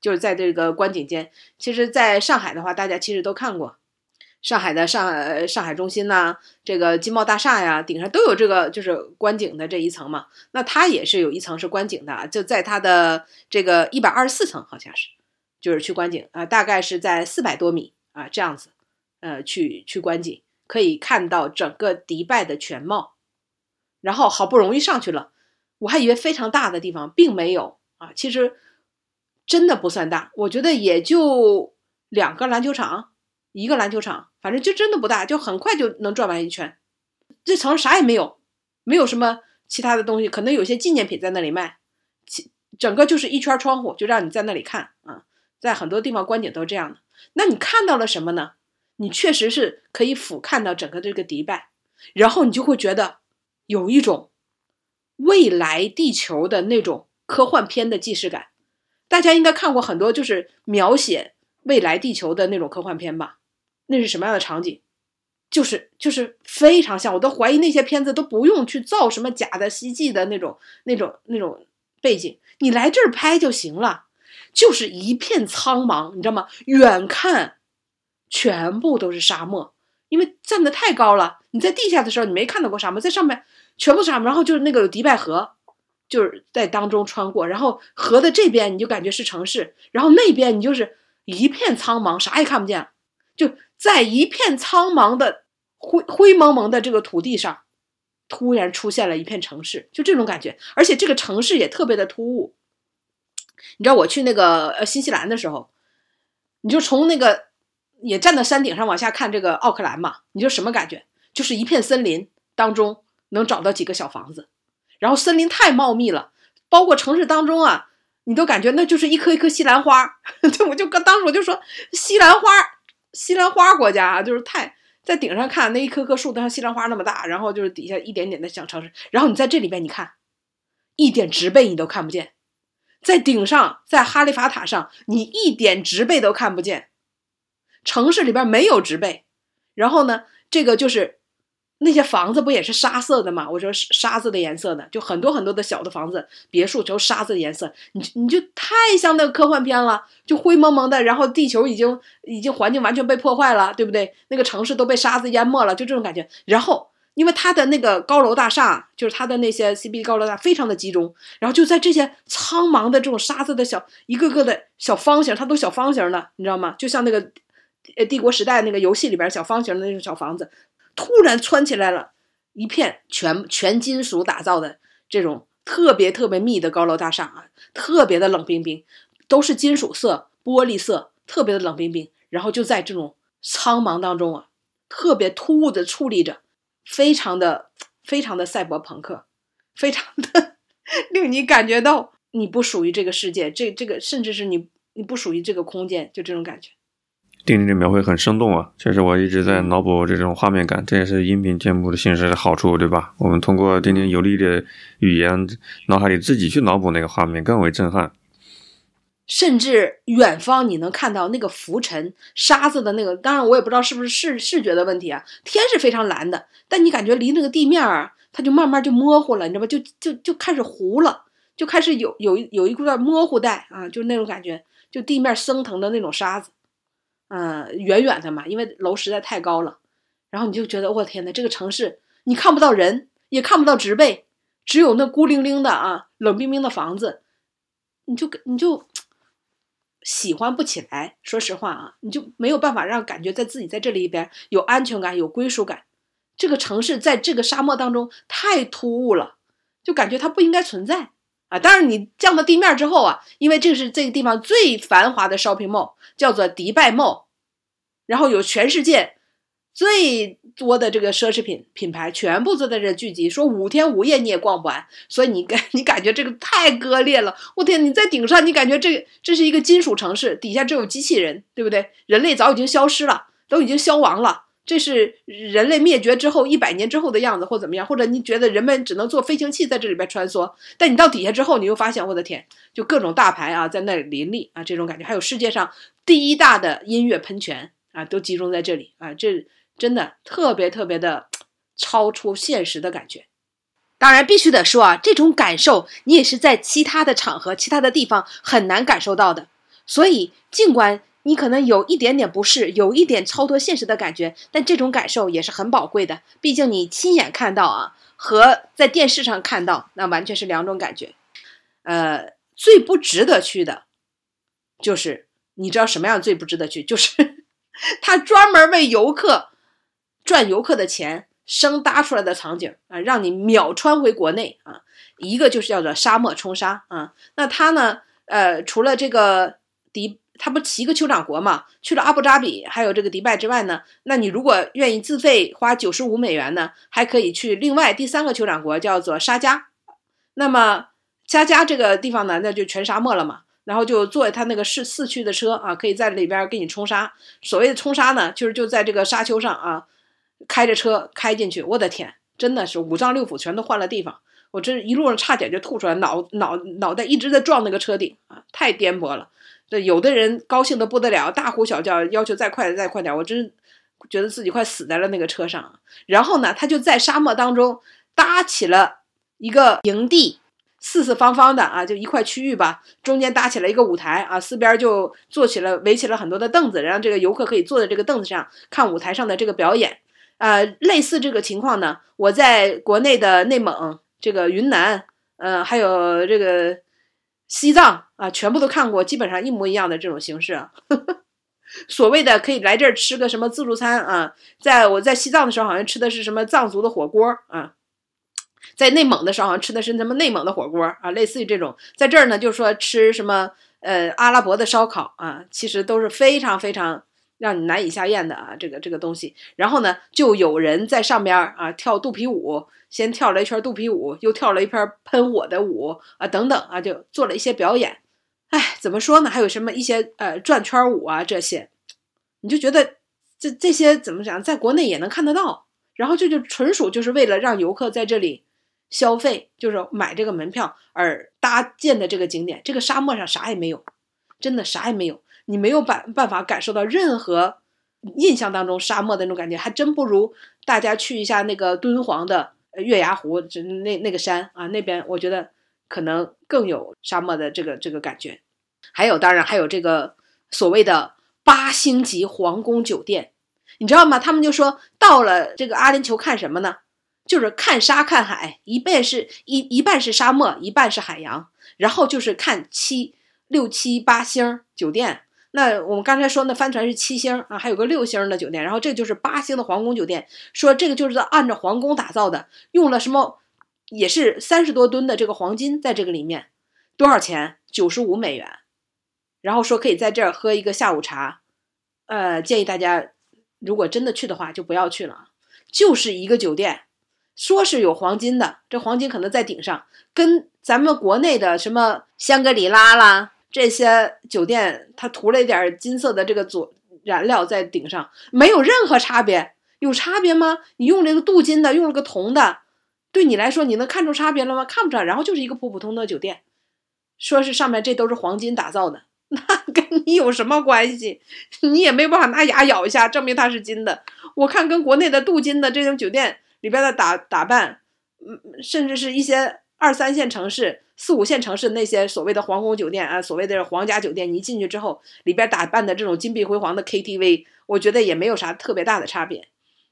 就是在这个观景间。其实，在上海的话，大家其实都看过。上海的上海上海中心呐，这个金茂大厦呀，顶上都有这个就是观景的这一层嘛。那它也是有一层是观景的，就在它的这个一百二十四层，好像是，就是去观景啊，大概是在四百多米啊这样子，呃，去去观景，可以看到整个迪拜的全貌。然后好不容易上去了，我还以为非常大的地方，并没有啊，其实真的不算大，我觉得也就两个篮球场。一个篮球场，反正就真的不大，就很快就能转完一圈。这层啥也没有，没有什么其他的东西，可能有些纪念品在那里卖。其整个就是一圈窗户，就让你在那里看啊。在很多地方观景都是这样的。那你看到了什么呢？你确实是可以俯瞰到整个这个迪拜，然后你就会觉得有一种未来地球的那种科幻片的既视感。大家应该看过很多就是描写未来地球的那种科幻片吧？那是什么样的场景？就是就是非常像，我都怀疑那些片子都不用去造什么假的 CG 的那种那种那种背景，你来这儿拍就行了。就是一片苍茫，你知道吗？远看全部都是沙漠，因为站的太高了。你在地下的时候你没看到过沙漠，在上面全部是沙漠，然后就是那个有迪拜河，就是在当中穿过，然后河的这边你就感觉是城市，然后那边你就是一片苍茫，啥也看不见，就。在一片苍茫的灰灰蒙蒙的这个土地上，突然出现了一片城市，就这种感觉。而且这个城市也特别的突兀。你知道我去那个呃新西兰的时候，你就从那个也站在山顶上往下看这个奥克兰嘛，你就什么感觉？就是一片森林当中能找到几个小房子，然后森林太茂密了，包括城市当中啊，你都感觉那就是一颗一颗西兰花。就我就刚当时我就说西兰花。西兰花国家啊，就是太在顶上看那一棵棵树都像西兰花那么大，然后就是底下一点点的小城市，然后你在这里边你看，一点植被你都看不见，在顶上在哈利法塔上你一点植被都看不见，城市里边没有植被，然后呢，这个就是。那些房子不也是沙色的吗？我说沙子的颜色的，就很多很多的小的房子、别墅，就沙子的颜色。你你就太像那个科幻片了，就灰蒙蒙的，然后地球已经已经环境完全被破坏了，对不对？那个城市都被沙子淹没了，就这种感觉。然后因为它的那个高楼大厦，就是它的那些 CBD 高楼大厦非常的集中，然后就在这些苍茫的这种沙子的小一个个的小方形，它都小方形的，你知道吗？就像那个呃帝国时代那个游戏里边小方形的那种小房子。突然窜起来了一片全全金属打造的这种特别特别密的高楼大厦啊，特别的冷冰冰，都是金属色、玻璃色，特别的冷冰冰。然后就在这种苍茫当中啊，特别突兀的矗立着，非常的、非常的赛博朋克，非常的 令你感觉到你不属于这个世界，这、这个甚至是你你不属于这个空间，就这种感觉。丁丁的描绘很生动啊，确实我一直在脑补这种画面感，这也是音频节目的形式的好处，对吧？我们通过丁丁有力的语言，脑海里自己去脑补那个画面，更为震撼。甚至远方你能看到那个浮尘沙子的那个，当然我也不知道是不是视视觉的问题啊。天是非常蓝的，但你感觉离那个地面儿，它就慢慢就模糊了，你知道吧？就就就开始糊了，就开始有有有一块模糊带啊，就是那种感觉，就地面升腾的那种沙子，嗯，远远的嘛，因为楼实在太高了，然后你就觉得我天呐，这个城市你看不到人，也看不到植被，只有那孤零零的啊，冷冰冰的房子，你就你就。喜欢不起来，说实话啊，你就没有办法让感觉在自己在这里边有安全感、有归属感。这个城市在这个沙漠当中太突兀了，就感觉它不应该存在啊。但是，你降到地面之后啊，因为这是这个地方最繁华的 shopping mall，叫做迪拜 mall，然后有全世界。最多的这个奢侈品品牌全部都在这聚集，说五天五夜你也逛不完，所以你感 你感觉这个太割裂了。我天，你在顶上，你感觉这这是一个金属城市，底下只有机器人，对不对？人类早已经消失了，都已经消亡了。这是人类灭绝之后一百年之后的样子，或怎么样？或者你觉得人们只能坐飞行器在这里边穿梭？但你到底下之后，你又发现，我的天，就各种大牌啊在那里林立啊，这种感觉。还有世界上第一大的音乐喷泉啊，都集中在这里啊，这。真的特别特别的 超出现实的感觉，当然必须得说啊，这种感受你也是在其他的场合、其他的地方很难感受到的。所以，尽管你可能有一点点不适，有一点超脱现实的感觉，但这种感受也是很宝贵的。毕竟你亲眼看到啊，和在电视上看到那完全是两种感觉。呃，最不值得去的，就是你知道什么样最不值得去？就是 他专门为游客。赚游客的钱生搭出来的场景啊，让你秒穿回国内啊！一个就是叫做沙漠冲沙啊。那他呢？呃，除了这个迪，他不七个酋长国嘛，去了阿布扎比，还有这个迪拜之外呢，那你如果愿意自费花九十五美元呢，还可以去另外第三个酋长国叫做沙加。那么沙加这个地方呢，那就全沙漠了嘛。然后就坐他那个四四驱的车啊，可以在里边给你冲沙。所谓的冲沙呢，就是就在这个沙丘上啊。开着车开进去，我的天，真的是五脏六腑全都换了地方，我这一路上差点就吐出来，脑脑脑袋一直在撞那个车顶啊，太颠簸了。这有的人高兴的不得了，大呼小叫，要求再快再快点，我真觉得自己快死在了那个车上。然后呢，他就在沙漠当中搭起了一个营地，四四方方的啊，就一块区域吧，中间搭起了一个舞台啊，四边就坐起了围起了很多的凳子，让这个游客可以坐在这个凳子上看舞台上的这个表演。呃，类似这个情况呢，我在国内的内蒙、这个云南，呃，还有这个西藏啊，全部都看过，基本上一模一样的这种形式啊。所谓的可以来这儿吃个什么自助餐啊，在我在西藏的时候，好像吃的是什么藏族的火锅啊，在内蒙的时候，好像吃的是什么内蒙的火锅啊，类似于这种，在这儿呢，就是说吃什么呃阿拉伯的烧烤啊，其实都是非常非常。让你难以下咽的啊，这个这个东西，然后呢，就有人在上边啊跳肚皮舞，先跳了一圈肚皮舞，又跳了一片喷火的舞啊，等等啊，就做了一些表演。哎，怎么说呢？还有什么一些呃转圈舞啊这些，你就觉得这这些怎么讲，在国内也能看得到。然后这就纯属就是为了让游客在这里消费，就是买这个门票而搭建的这个景点。这个沙漠上啥也没有，真的啥也没有。你没有办办法感受到任何印象当中沙漠的那种感觉，还真不如大家去一下那个敦煌的月牙湖，就那那个山啊，那边我觉得可能更有沙漠的这个这个感觉。还有，当然还有这个所谓的八星级皇宫酒店，你知道吗？他们就说到了这个阿联酋看什么呢？就是看沙看海，一半是一一半是沙漠，一半是海洋，然后就是看七六七八星酒店。那我们刚才说那帆船是七星啊，还有个六星的酒店，然后这就是八星的皇宫酒店。说这个就是按照皇宫打造的，用了什么，也是三十多吨的这个黄金在这个里面，多少钱？九十五美元。然后说可以在这儿喝一个下午茶，呃，建议大家如果真的去的话就不要去了，就是一个酒店，说是有黄金的，这黄金可能在顶上，跟咱们国内的什么香格里拉啦这些酒店，它涂了一点金色的这个佐燃料在顶上，没有任何差别，有差别吗？你用这个镀金的，用了个铜的，对你来说你能看出差别了吗？看不出来，然后就是一个普普通通的酒店，说是上面这都是黄金打造的。那跟你有什么关系？你也没办法拿牙咬一下证明它是金的。我看跟国内的镀金的这种酒店里边的打打扮，嗯，甚至是一些二三线城市、四五线城市那些所谓的皇宫酒店啊，所谓的皇家酒店，你一进去之后，里边打扮的这种金碧辉煌的 KTV，我觉得也没有啥特别大的差别。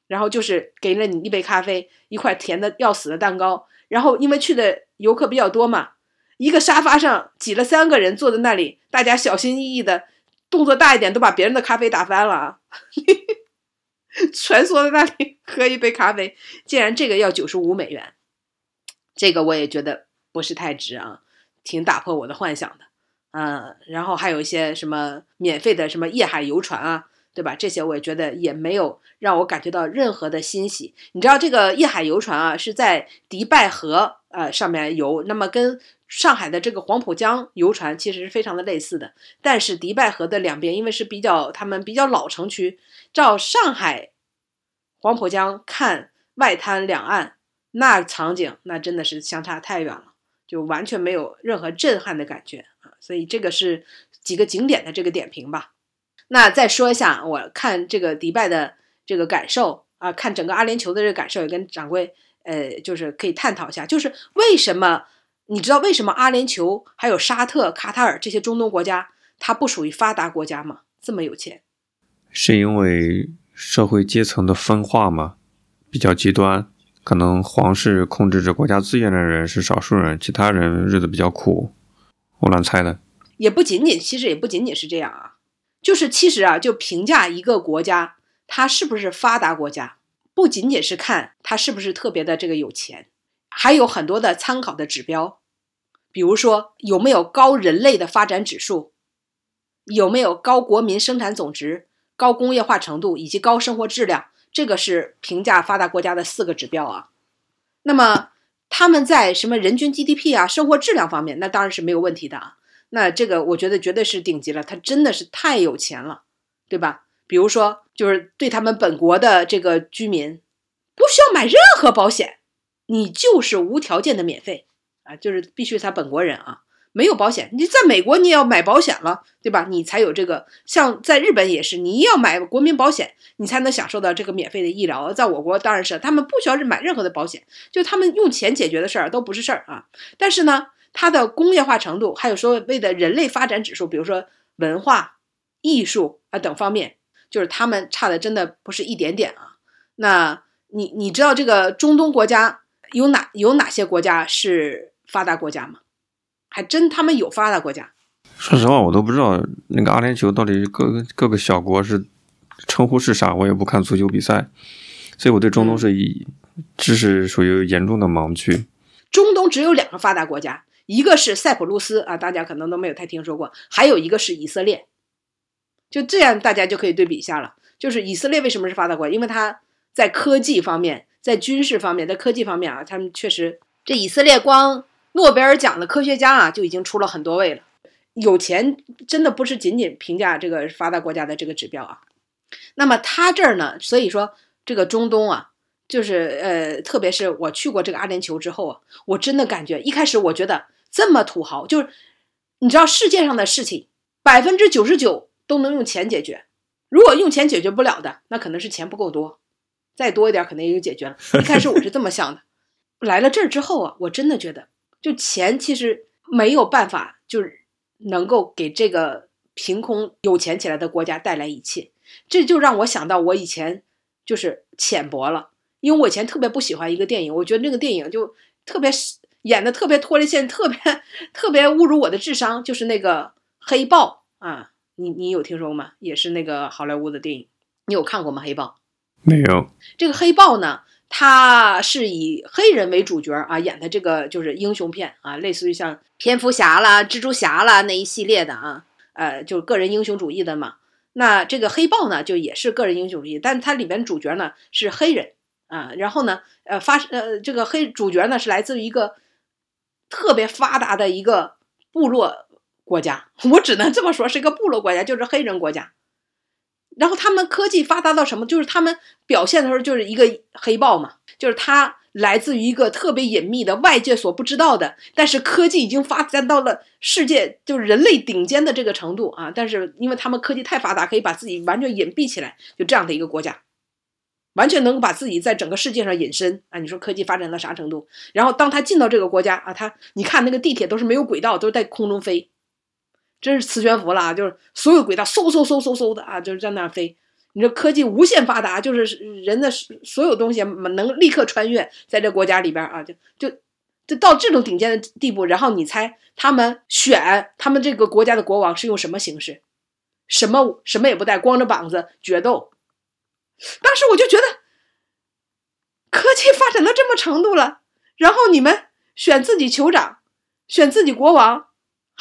然后就是给了你一杯咖啡，一块甜的要死的蛋糕。然后因为去的游客比较多嘛。一个沙发上挤了三个人，坐在那里，大家小心翼翼的，动作大一点，都把别人的咖啡打翻了啊！蜷缩在那里喝一杯咖啡，竟然这个要九十五美元，这个我也觉得不是太值啊，挺打破我的幻想的。嗯，然后还有一些什么免费的什么夜海游船啊，对吧？这些我也觉得也没有让我感觉到任何的欣喜。你知道这个夜海游船啊，是在迪拜河呃上面游，那么跟上海的这个黄浦江游船其实是非常的类似的，但是迪拜河的两边因为是比较他们比较老城区，照上海黄浦江看外滩两岸那场景，那真的是相差太远了，就完全没有任何震撼的感觉啊！所以这个是几个景点的这个点评吧。那再说一下我看这个迪拜的这个感受啊，看整个阿联酋的这个感受也跟掌柜呃，就是可以探讨一下，就是为什么。你知道为什么阿联酋还有沙特、卡塔尔这些中东国家，它不属于发达国家吗？这么有钱，是因为社会阶层的分化吗？比较极端，可能皇室控制着国家资源的人是少数人，其他人日子比较苦。我乱猜的，也不仅仅，其实也不仅仅是这样啊。就是其实啊，就评价一个国家它是不是发达国家，不仅仅是看它是不是特别的这个有钱，还有很多的参考的指标。比如说，有没有高人类的发展指数，有没有高国民生产总值、高工业化程度以及高生活质量，这个是评价发达国家的四个指标啊。那么他们在什么人均 GDP 啊、生活质量方面，那当然是没有问题的啊。那这个我觉得绝对是顶级了，他真的是太有钱了，对吧？比如说，就是对他们本国的这个居民，不需要买任何保险，你就是无条件的免费。啊，就是必须他本国人啊，没有保险。你在美国你也要买保险了，对吧？你才有这个。像在日本也是，你要买国民保险，你才能享受到这个免费的医疗。在我国当然是，他们不需要买任何的保险，就他们用钱解决的事儿都不是事儿啊。但是呢，它的工业化程度，还有所谓的人类发展指数，比如说文化艺术啊等方面，就是他们差的真的不是一点点啊。那你你知道这个中东国家有哪有哪些国家是？发达国家吗？还真他们有发达国家。说实话，我都不知道那个阿联酋到底各个各个小国是称呼是啥，我也不看足球比赛，所以我对中东是以知识属于严重的盲区。中东只有两个发达国家，一个是塞浦路斯啊，大家可能都没有太听说过，还有一个是以色列。就这样，大家就可以对比一下了。就是以色列为什么是发达国家？因为它在科技方面、在军事方面、在科技方面啊，他们确实这以色列光。诺贝尔奖的科学家啊，就已经出了很多位了。有钱真的不是仅仅评价这个发达国家的这个指标啊。那么他这儿呢，所以说这个中东啊，就是呃，特别是我去过这个阿联酋之后啊，我真的感觉一开始我觉得这么土豪，就是你知道世界上的事情百分之九十九都能用钱解决，如果用钱解决不了的，那可能是钱不够多，再多一点肯定也就解决了。一开始我是这么想的，来了这儿之后啊，我真的觉得。就钱其实没有办法，就是能够给这个凭空有钱起来的国家带来一切。这就让我想到我以前就是浅薄了，因为我以前特别不喜欢一个电影，我觉得那个电影就特别演的特别脱离线，特别特别侮辱我的智商，就是那个黑豹啊，你你有听说过吗？也是那个好莱坞的电影，你有看过吗？黑豹没有。这个黑豹呢？他是以黑人为主角啊，演的这个就是英雄片啊，类似于像蝙蝠侠啦、蜘蛛侠啦那一系列的啊。呃，就个人英雄主义的嘛。那这个黑豹呢，就也是个人英雄主义，但它里边主角呢是黑人啊。然后呢，呃，发呃，这个黑主角呢是来自于一个特别发达的一个部落国家，我只能这么说，是一个部落国家，就是黑人国家。然后他们科技发达到什么？就是他们表现的时候就是一个黑豹嘛，就是它来自于一个特别隐秘的、外界所不知道的，但是科技已经发展到了世界就是人类顶尖的这个程度啊！但是因为他们科技太发达，可以把自己完全隐蔽起来，就这样的一个国家，完全能够把自己在整个世界上隐身啊！你说科技发展到啥程度？然后当他进到这个国家啊，他你看那个地铁都是没有轨道，都是在空中飞。真是磁悬浮了啊！就是所有轨道嗖嗖嗖嗖嗖的啊，就是在那飞。你说科技无限发达，就是人的所有东西能立刻穿越在这国家里边啊，就就就到这种顶尖的地步。然后你猜他们选他们这个国家的国王是用什么形式？什么什么也不带，光着膀子决斗。当时我就觉得，科技发展到这么程度了，然后你们选自己酋长，选自己国王。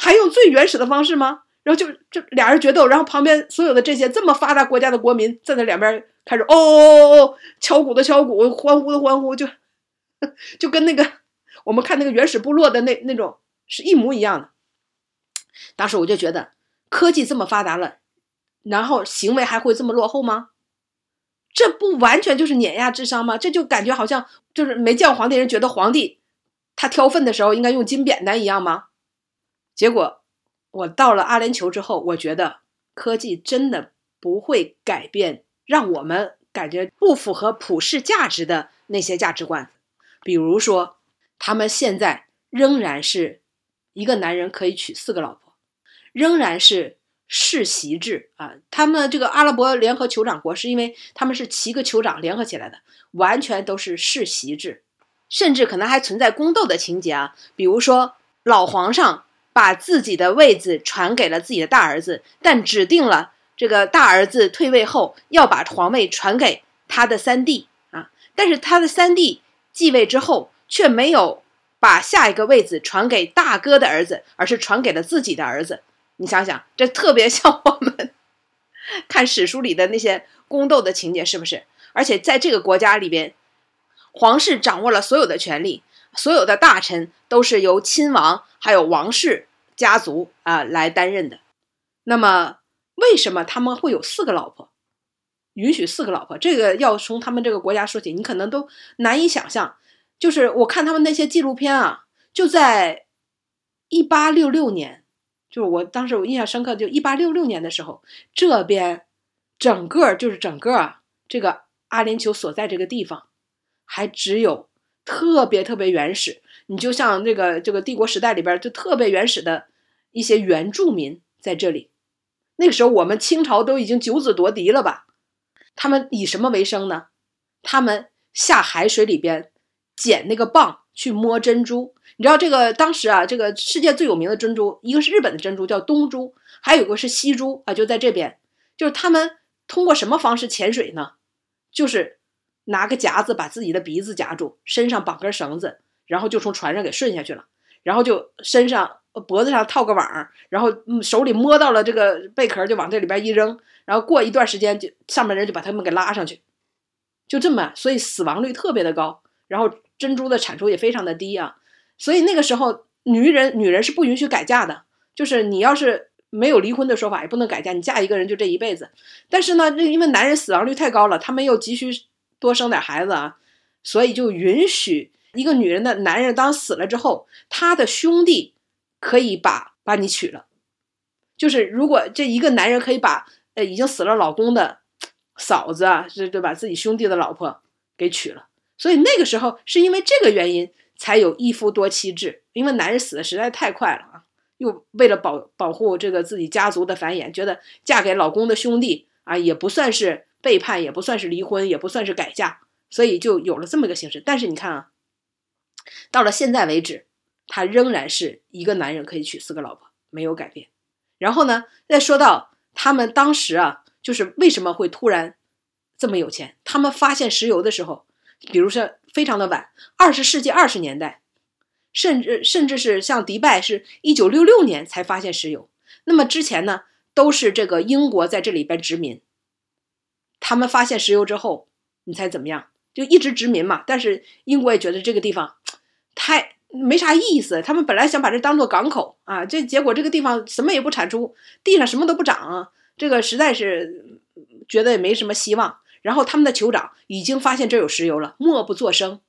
还用最原始的方式吗？然后就就俩人决斗，然后旁边所有的这些这么发达国家的国民站在两边开始哦哦哦敲鼓的敲鼓，欢呼的欢呼，就 就跟那个我们看那个原始部落的那那种是一模一样的。当时我就觉得科技这么发达了，然后行为还会这么落后吗？这不完全就是碾压智商吗？这就感觉好像就是没见皇帝人觉得皇帝他挑粪的时候应该用金扁担一样吗？结果，我到了阿联酋之后，我觉得科技真的不会改变让我们感觉不符合普世价值的那些价值观。比如说，他们现在仍然是一个男人可以娶四个老婆，仍然是世袭制啊。他们这个阿拉伯联合酋长国是因为他们是七个酋长联合起来的，完全都是世袭制，甚至可能还存在宫斗的情节啊。比如说，老皇上。把自己的位子传给了自己的大儿子，但指定了这个大儿子退位后要把皇位传给他的三弟啊。但是他的三弟继位之后，却没有把下一个位子传给大哥的儿子，而是传给了自己的儿子。你想想，这特别像我们看史书里的那些宫斗的情节，是不是？而且在这个国家里边，皇室掌握了所有的权利。所有的大臣都是由亲王还有王室家族啊来担任的。那么，为什么他们会有四个老婆？允许四个老婆？这个要从他们这个国家说起，你可能都难以想象。就是我看他们那些纪录片啊，就在一八六六年，就是我当时我印象深刻，就一八六六年的时候，这边整个就是整个这个阿联酋所在这个地方，还只有。特别特别原始，你就像那个这个帝国时代里边就特别原始的一些原住民在这里。那个时候我们清朝都已经九子夺嫡了吧？他们以什么为生呢？他们下海水里边捡那个蚌去摸珍珠。你知道这个当时啊，这个世界最有名的珍珠，一个是日本的珍珠叫东珠，还有一个是西珠啊，就在这边。就是他们通过什么方式潜水呢？就是。拿个夹子把自己的鼻子夹住，身上绑根绳子，然后就从船上给顺下去了。然后就身上脖子上套个网，然后手里摸到了这个贝壳，就往这里边一扔。然后过一段时间，就上面人就把他们给拉上去，就这么，所以死亡率特别的高，然后珍珠的产出也非常的低啊。所以那个时候，女人女人是不允许改嫁的，就是你要是没有离婚的说法，也不能改嫁，你嫁一个人就这一辈子。但是呢，因为男人死亡率太高了，他们又急需。多生点孩子啊，所以就允许一个女人的男人当死了之后，他的兄弟可以把把你娶了。就是如果这一个男人可以把呃已经死了老公的嫂子啊，是对吧？自己兄弟的老婆给娶了。所以那个时候是因为这个原因才有一夫多妻制，因为男人死的实在太快了啊，又为了保保护这个自己家族的繁衍，觉得嫁给老公的兄弟啊也不算是。背叛也不算是离婚，也不算是改嫁，所以就有了这么一个形式。但是你看啊，到了现在为止，他仍然是一个男人可以娶四个老婆，没有改变。然后呢，再说到他们当时啊，就是为什么会突然这么有钱？他们发现石油的时候，比如说非常的晚，二十世纪二十年代，甚至甚至是像迪拜是一九六六年才发现石油。那么之前呢，都是这个英国在这里边殖民。他们发现石油之后，你猜怎么样？就一直殖民嘛。但是英国也觉得这个地方太没啥意思。他们本来想把这当做港口啊，这结果这个地方什么也不产出，地上什么都不长，这个实在是觉得也没什么希望。然后他们的酋长已经发现这有石油了，默不作声，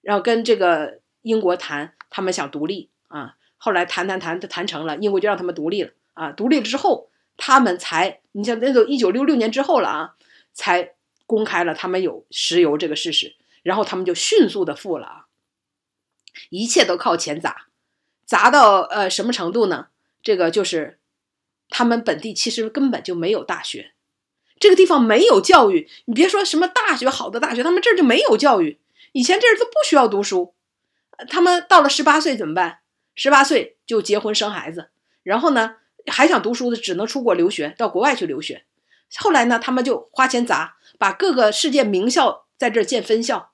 然后跟这个英国谈，他们想独立啊。后来谈谈谈，就谈成了，英国就让他们独立了啊。独立了之后，他们才，你像那都一九六六年之后了啊。才公开了他们有石油这个事实，然后他们就迅速的富了啊！一切都靠钱砸，砸到呃什么程度呢？这个就是他们本地其实根本就没有大学，这个地方没有教育。你别说什么大学好的大学，他们这儿就没有教育。以前这儿都不需要读书，他们到了十八岁怎么办？十八岁就结婚生孩子，然后呢还想读书的只能出国留学，到国外去留学。后来呢，他们就花钱砸，把各个世界名校在这建分校，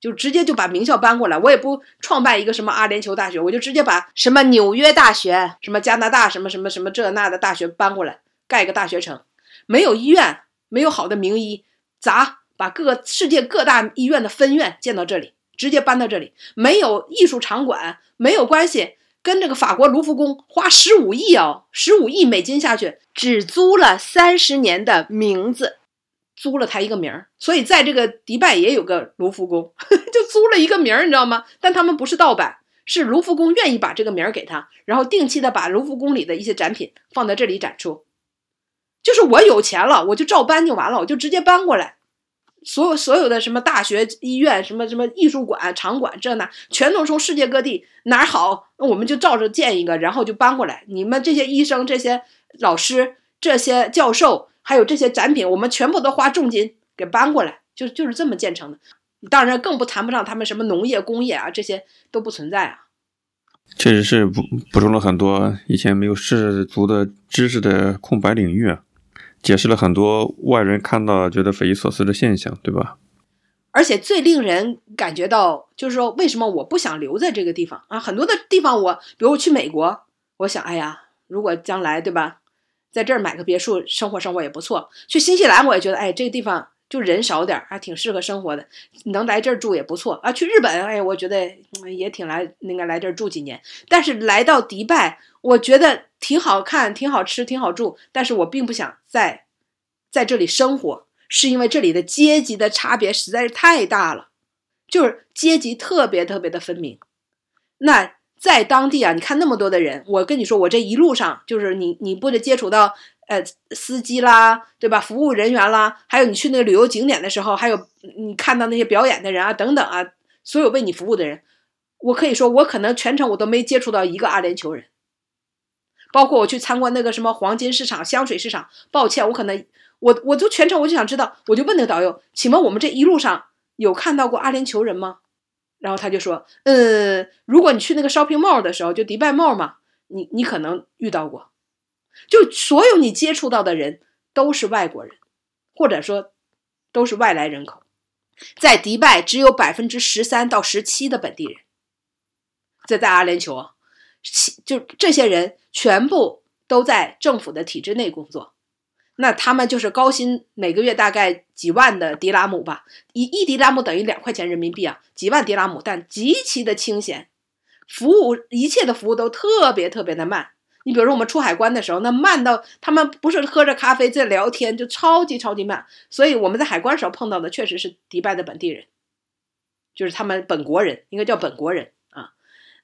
就直接就把名校搬过来。我也不创办一个什么阿联酋大学，我就直接把什么纽约大学、什么加拿大什么什么什么这那的大学搬过来，盖个大学城。没有医院，没有好的名医，砸把各个世界各大医院的分院建到这里，直接搬到这里。没有艺术场馆，没有关系。跟这个法国卢浮宫花十五亿哦，十五亿美金下去，只租了三十年的名字，租了他一个名儿。所以在这个迪拜也有个卢浮宫，就租了一个名儿，你知道吗？但他们不是盗版，是卢浮宫愿意把这个名儿给他，然后定期的把卢浮宫里的一些展品放在这里展出。就是我有钱了，我就照搬就完了，我就直接搬过来。所有所有的什么大学、医院、什么什么艺术馆、场馆，这那全都从世界各地哪儿好，那我们就照着建一个，然后就搬过来。你们这些医生、这些老师、这些教授，还有这些展品，我们全部都花重金给搬过来，就就是这么建成的。当然，更不谈不上他们什么农业、工业啊，这些都不存在啊。确实是补补充了很多以前没有涉足的知识的空白领域啊。解释了很多外人看到觉得匪夷所思的现象，对吧？而且最令人感觉到，就是说，为什么我不想留在这个地方啊？很多的地方，我比如我去美国，我想，哎呀，如果将来，对吧，在这儿买个别墅，生活生活也不错。去新西兰，我也觉得，哎，这个地方就人少点儿，还挺适合生活的，能来这儿住也不错啊。去日本，哎，我觉得也挺来，应该来这儿住几年。但是来到迪拜，我觉得。挺好看，挺好吃，挺好住，但是我并不想在在这里生活，是因为这里的阶级的差别实在是太大了，就是阶级特别特别的分明。那在当地啊，你看那么多的人，我跟你说，我这一路上就是你，你不得接触到呃司机啦，对吧？服务人员啦，还有你去那个旅游景点的时候，还有你看到那些表演的人啊，等等啊，所有为你服务的人，我可以说，我可能全程我都没接触到一个阿联酋人。包括我去参观那个什么黄金市场、香水市场，抱歉，我可能我我就全程我就想知道，我就问那个导游，请问我们这一路上有看到过阿联酋人吗？然后他就说，嗯，如果你去那个 shopping mall 的时候，就迪拜 mall 嘛，你你可能遇到过，就所有你接触到的人都是外国人，或者说都是外来人口，在迪拜只有百分之十三到十七的本地人，在在阿联酋啊。就这些人全部都在政府的体制内工作，那他们就是高薪，每个月大概几万的迪拉姆吧，一一迪拉姆等于两块钱人民币啊，几万迪拉姆，但极其的清闲，服务一切的服务都特别特别的慢。你比如说我们出海关的时候，那慢到他们不是喝着咖啡在聊天，就超级超级慢。所以我们在海关时候碰到的确实是迪拜的本地人，就是他们本国人，应该叫本国人啊，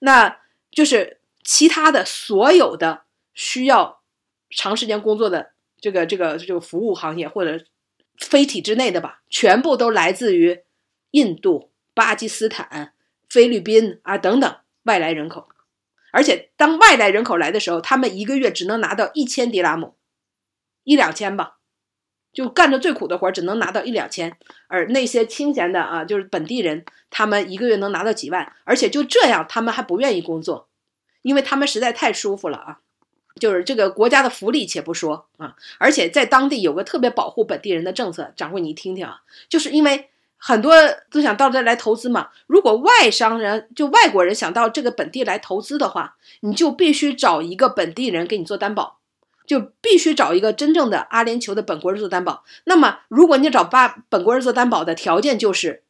那就是。其他的所有的需要长时间工作的这个这个这个服务行业或者非体制内的吧，全部都来自于印度、巴基斯坦、菲律宾啊等等外来人口。而且当外来人口来的时候，他们一个月只能拿到一千迪拉姆，一两千吧，就干着最苦的活只能拿到一两千。而那些清闲的啊，就是本地人，他们一个月能拿到几万，而且就这样，他们还不愿意工作。因为他们实在太舒服了啊，就是这个国家的福利且不说啊，而且在当地有个特别保护本地人的政策，掌柜你听听啊，就是因为很多都想到这来投资嘛，如果外商人就外国人想到这个本地来投资的话，你就必须找一个本地人给你做担保，就必须找一个真正的阿联酋的本国人做担保。那么，如果你找巴本国人做担保的条件就是，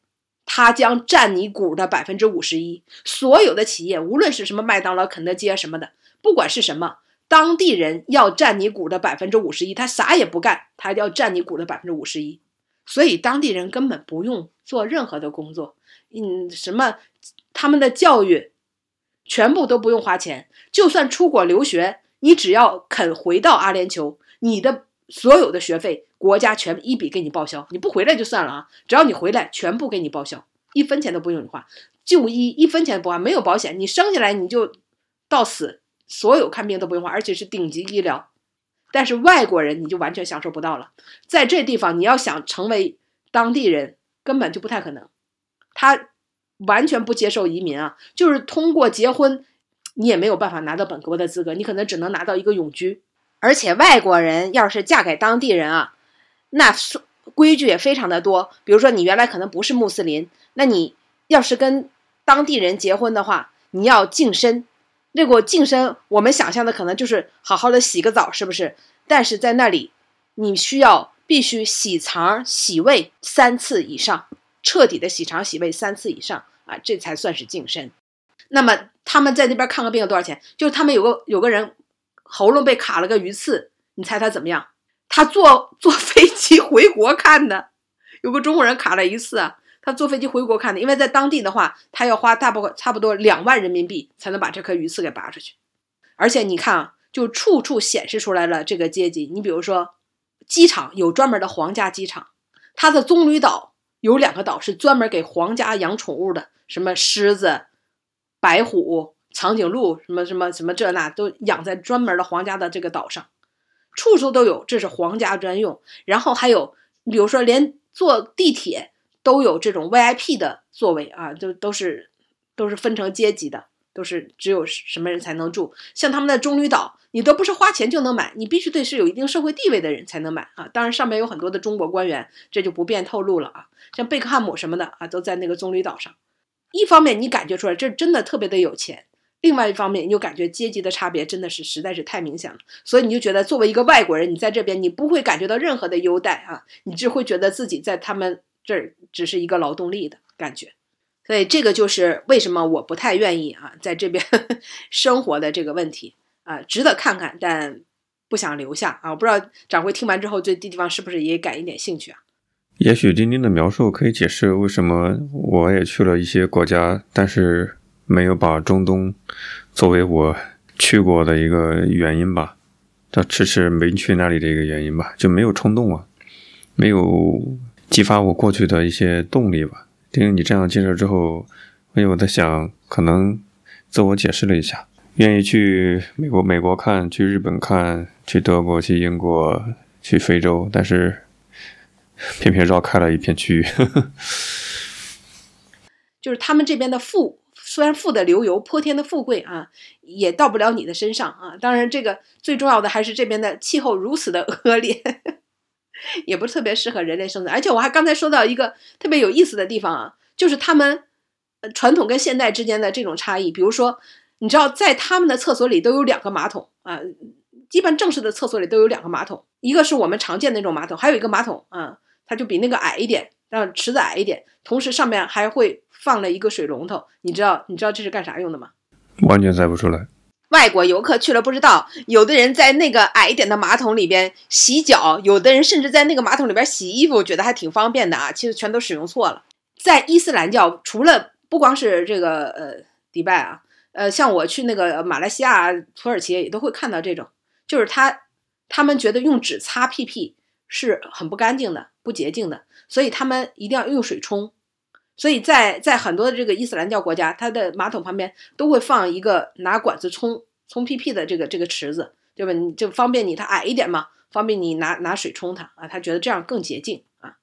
他将占你股的百分之五十一。所有的企业，无论是什么麦当劳、肯德基啊什么的，不管是什么，当地人要占你股的百分之五十一，他啥也不干，他要占你股的百分之五十一。所以，当地人根本不用做任何的工作，嗯，什么他们的教育，全部都不用花钱。就算出国留学。你只要肯回到阿联酋，你的所有的学费国家全一笔给你报销。你不回来就算了啊，只要你回来，全部给你报销，一分钱都不用你花。就医一分钱不花，没有保险，你生下来你就到死，所有看病都不用花，而且是顶级医疗。但是外国人你就完全享受不到了，在这地方你要想成为当地人，根本就不太可能。他完全不接受移民啊，就是通过结婚。你也没有办法拿到本国的资格，你可能只能拿到一个永居。而且外国人要是嫁给当地人啊，那规矩也非常的多。比如说你原来可能不是穆斯林，那你要是跟当地人结婚的话，你要净身。那个净身，我们想象的可能就是好好的洗个澡，是不是？但是在那里，你需要必须洗肠洗胃三次以上，彻底的洗肠洗胃三次以上啊，这才算是净身。那么他们在那边看个病要多少钱？就是他们有个有个人喉咙被卡了个鱼刺，你猜他怎么样？他坐坐飞机回国看的。有个中国人卡了鱼刺啊，坐飞机回国看的，因为在当地的话，他要花大不差不多两万人民币才能把这颗鱼刺给拔出去。而且你看啊，就处处显示出来了这个阶级。你比如说，机场有专门的皇家机场，它的棕榈岛有两个岛是专门给皇家养宠物的，什么狮子。白虎、长颈鹿，什么什么什么这那都养在专门的皇家的这个岛上，处处都有，这是皇家专用。然后还有，比如说连坐地铁都有这种 VIP 的座位啊，都都是都是分成阶级的，都是只有什么人才能住。像他们的棕榈岛，你都不是花钱就能买，你必须得是有一定社会地位的人才能买啊。当然上面有很多的中国官员，这就不便透露了啊。像贝克汉姆什么的啊，都在那个棕榈岛上。一方面你感觉出来这真的特别的有钱，另外一方面你就感觉阶级的差别真的是实在是太明显了，所以你就觉得作为一个外国人，你在这边你不会感觉到任何的优待啊，你只会觉得自己在他们这儿只是一个劳动力的感觉，所以这个就是为什么我不太愿意啊在这边 生活的这个问题啊，值得看看，但不想留下啊，我不知道掌柜听完之后对地方是不是也感一点兴趣啊？也许丁丁的描述可以解释为什么我也去了一些国家，但是没有把中东作为我去过的一个原因吧，他迟迟没去那里的一个原因吧，就没有冲动啊，没有激发我过去的一些动力吧。听你这样介绍之后，因为我在想，可能自我解释了一下，愿意去美国、美国看，去日本看，去德国、去英国、去非洲，但是。偏偏绕开了一片区域，就是他们这边的富，虽然富的流油，泼天的富贵啊，也到不了你的身上啊。当然，这个最重要的还是这边的气候如此的恶劣，也不是特别适合人类生存。而且我还刚才说到一个特别有意思的地方啊，就是他们传统跟现代之间的这种差异。比如说，你知道，在他们的厕所里都有两个马桶啊，一般正式的厕所里都有两个马桶，一个是我们常见的那种马桶，还有一个马桶啊。它就比那个矮一点，让池子矮一点，同时上面还会放了一个水龙头。你知道，你知道这是干啥用的吗？完全猜不出来。外国游客去了不知道，有的人在那个矮一点的马桶里边洗脚，有的人甚至在那个马桶里边洗衣服，觉得还挺方便的啊。其实全都使用错了。在伊斯兰教，除了不光是这个呃迪拜啊，呃，像我去那个马来西亚、土耳其也都会看到这种，就是他他们觉得用纸擦屁屁是很不干净的。不洁净的，所以他们一定要用水冲。所以在在很多的这个伊斯兰教国家，它的马桶旁边都会放一个拿管子冲冲屁屁的这个这个池子，对吧？你就方便你，它矮一点嘛，方便你拿拿水冲它啊。他觉得这样更洁净啊。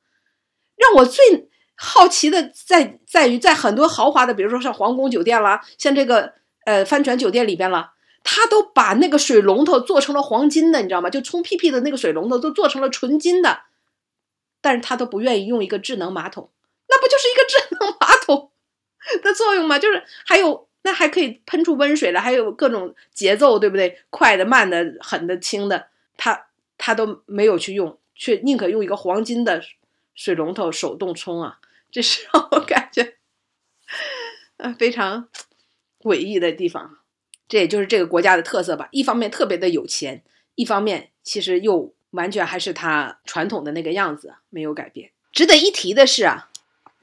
让我最好奇的在在于，在很多豪华的，比如说像皇宫酒店啦，像这个呃帆船酒店里边了，他都把那个水龙头做成了黄金的，你知道吗？就冲屁屁的那个水龙头都做成了纯金的。但是他都不愿意用一个智能马桶，那不就是一个智能马桶的作用吗？就是还有 那还可以喷出温水来，还有各种节奏，对不对？快的、慢的、狠的、轻的，他他都没有去用，却宁可用一个黄金的水龙头手动冲啊，这是让我感觉，啊，非常诡异的地方。这也就是这个国家的特色吧。一方面特别的有钱，一方面其实又完全还是他传统的那个样子，没有改变。值得一提的是啊。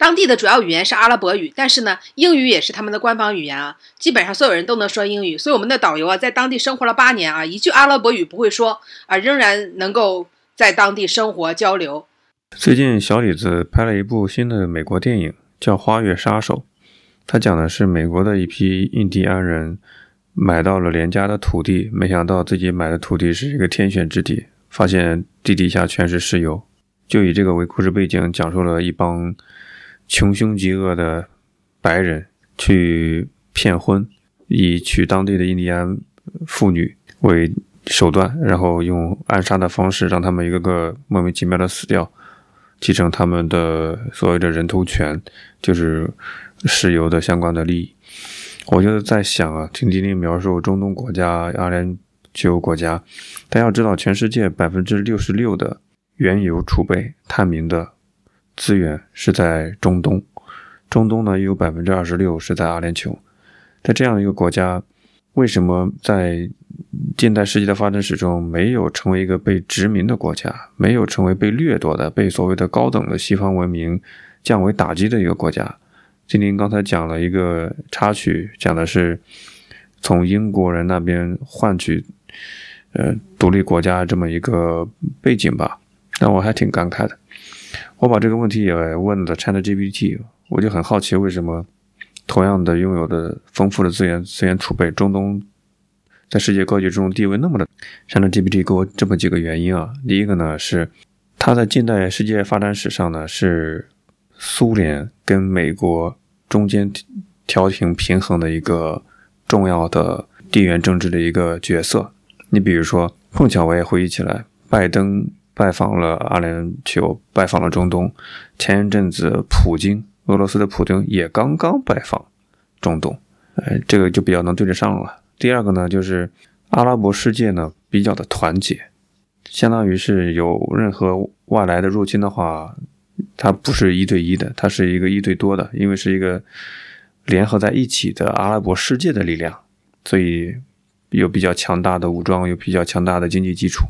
当地的主要语言是阿拉伯语，但是呢，英语也是他们的官方语言啊。基本上所有人都能说英语，所以我们的导游啊，在当地生活了八年啊，一句阿拉伯语不会说啊，仍然能够在当地生活交流。最近小李子拍了一部新的美国电影，叫《花月杀手》，他讲的是美国的一批印第安人买到了廉价的土地，没想到自己买的土地是一个天选之地，发现地底下全是石油，就以这个为故事背景，讲述了一帮。穷凶极恶的白人去骗婚，以娶当地的印第安妇女为手段，然后用暗杀的方式让他们一个个莫名其妙的死掉，继承他们的所谓的人头权，就是石油的相关的利益。我就在想啊，听丁丁描述中东国家、阿联酋国家，但要知道，全世界百分之六十六的原油储备、探明的。资源是在中东，中东呢又有百分之二十六是在阿联酋，在这样一个国家，为什么在近代世界的发展史中没有成为一个被殖民的国家，没有成为被掠夺的、被所谓的高等的西方文明降维打击的一个国家？今天刚才讲了一个插曲，讲的是从英国人那边换取呃独立国家这么一个背景吧，那我还挺感慨的。我把这个问题也问了 China GPT，我就很好奇，为什么同样的拥有的丰富的资源资源储备，中东在世界格局中地位那么的 China GPT 给我这么几个原因啊。第一个呢是，它在近代世界发展史上呢是苏联跟美国中间调停平衡的一个重要的地缘政治的一个角色。你比如说，碰巧我也回忆起来，拜登。拜访了阿联酋，拜访了中东。前一阵子，普京，俄罗斯的普京也刚刚拜访中东，呃，这个就比较能对得上了。第二个呢，就是阿拉伯世界呢比较的团结，相当于是有任何外来的入侵的话，它不是一对一的，它是一个一对多的，因为是一个联合在一起的阿拉伯世界的力量，所以有比较强大的武装，有比较强大的经济基础。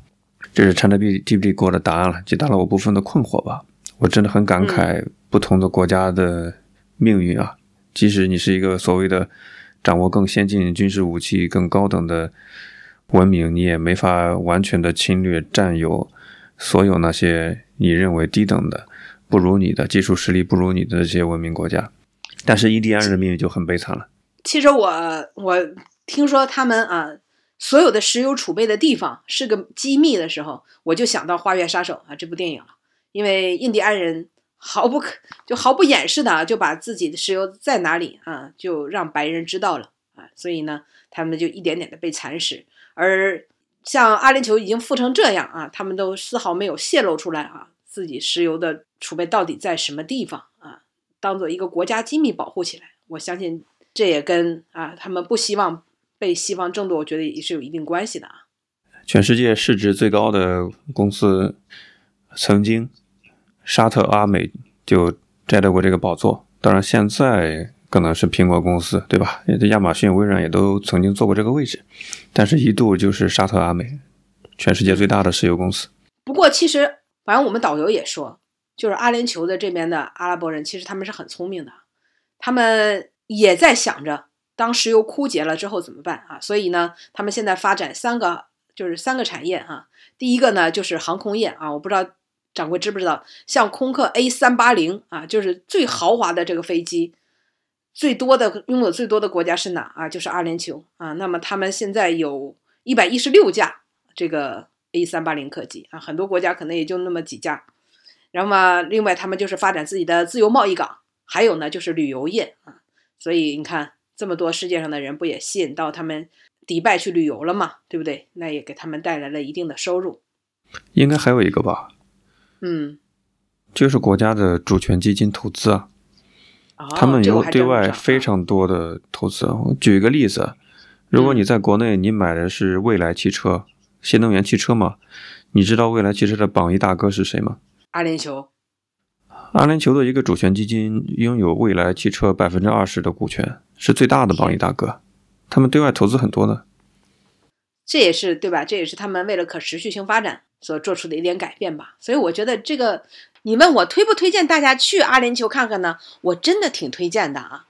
这是 ChatGPT 给我的答案了，解答了我部分的困惑吧。我真的很感慨不同的国家的命运啊！即使你是一个所谓的掌握更先进军事武器、更高等的文明，你也没法完全的侵略占有所有那些你认为低等的、不如你的技术实力不如你的这些文明国家。但是印第安人的命运就很悲惨了。其实我我听说他们啊。所有的石油储备的地方是个机密的时候，我就想到《花月杀手》啊这部电影了。因为印第安人毫不可就毫不掩饰的啊就把自己的石油在哪里啊，就让白人知道了啊，所以呢，他们就一点点的被蚕食。而像阿联酋已经富成这样啊，他们都丝毫没有泄露出来啊，自己石油的储备到底在什么地方啊，当做一个国家机密保护起来。我相信这也跟啊他们不希望。被西方争夺，我觉得也是有一定关系的啊。全世界市值最高的公司，曾经沙特阿美就摘得过这个宝座。当然，现在可能是苹果公司，对吧？亚马逊、微软也都曾经做过这个位置。但是，一度就是沙特阿美，全世界最大的石油公司。不过，其实反正我们导游也说，就是阿联酋的这边的阿拉伯人，其实他们是很聪明的，他们也在想着。当石油枯竭了之后怎么办啊？所以呢，他们现在发展三个，就是三个产业啊。第一个呢，就是航空业啊。我不知道掌柜知不知道，像空客 A 三八零啊，就是最豪华的这个飞机，最多的拥有最多的国家是哪啊？就是阿联酋啊。那么他们现在有一百一十六架这个 A 三八零客机啊，很多国家可能也就那么几架。然后嘛，另外他们就是发展自己的自由贸易港，还有呢就是旅游业啊。所以你看。这么多世界上的人不也吸引到他们迪拜去旅游了吗？对不对？那也给他们带来了一定的收入。应该还有一个吧？嗯，就是国家的主权基金投资啊。他们有对外非常多的投资。我举一个例子，如果你在国内你买的是蔚来汽车，新能源汽车嘛。你知道蔚来汽车的榜一大哥是谁吗？阿联酋。阿联酋的一个主权基金拥有未来汽车百分之二十的股权，是最大的榜一大哥。他们对外投资很多的。这也是对吧？这也是他们为了可持续性发展所做出的一点改变吧。所以我觉得这个，你问我推不推荐大家去阿联酋看看呢？我真的挺推荐的啊。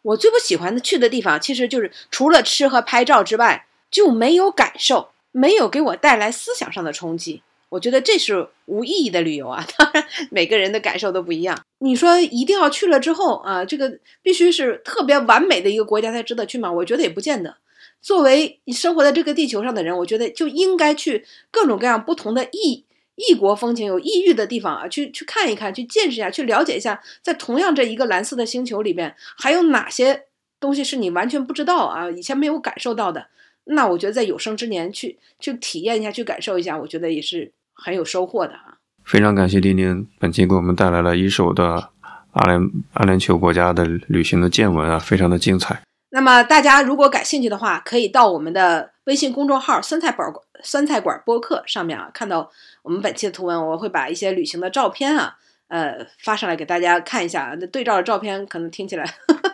我最不喜欢的去的地方，其实就是除了吃和拍照之外，就没有感受，没有给我带来思想上的冲击。我觉得这是无意义的旅游啊。当然，每个人的感受都不一样。你说一定要去了之后啊，这个必须是特别完美的一个国家才值得去吗？我觉得也不见得。作为你生活在这个地球上的人，我觉得就应该去各种各样不同的异异国风情、有异域的地方啊，去去看一看，去见识一下，去了解一下，在同样这一个蓝色的星球里边，还有哪些东西是你完全不知道啊，以前没有感受到的。那我觉得在有生之年去去体验一下，去感受一下，我觉得也是很有收获的啊。非常感谢丁丁本期给我们带来了一手的阿联阿联酋国家的旅行的见闻啊，非常的精彩。那么大家如果感兴趣的话，可以到我们的微信公众号“酸菜馆酸菜馆播客”上面啊，看到我们本期的图文。我会把一些旅行的照片啊，呃，发上来给大家看一下。那对照的照片可能听起来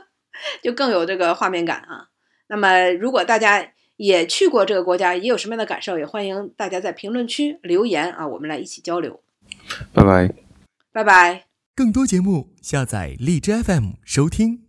就更有这个画面感啊。那么如果大家也去过这个国家，也有什么样的感受，也欢迎大家在评论区留言啊，我们来一起交流。拜拜，拜拜。更多节目下载荔枝 FM 收听。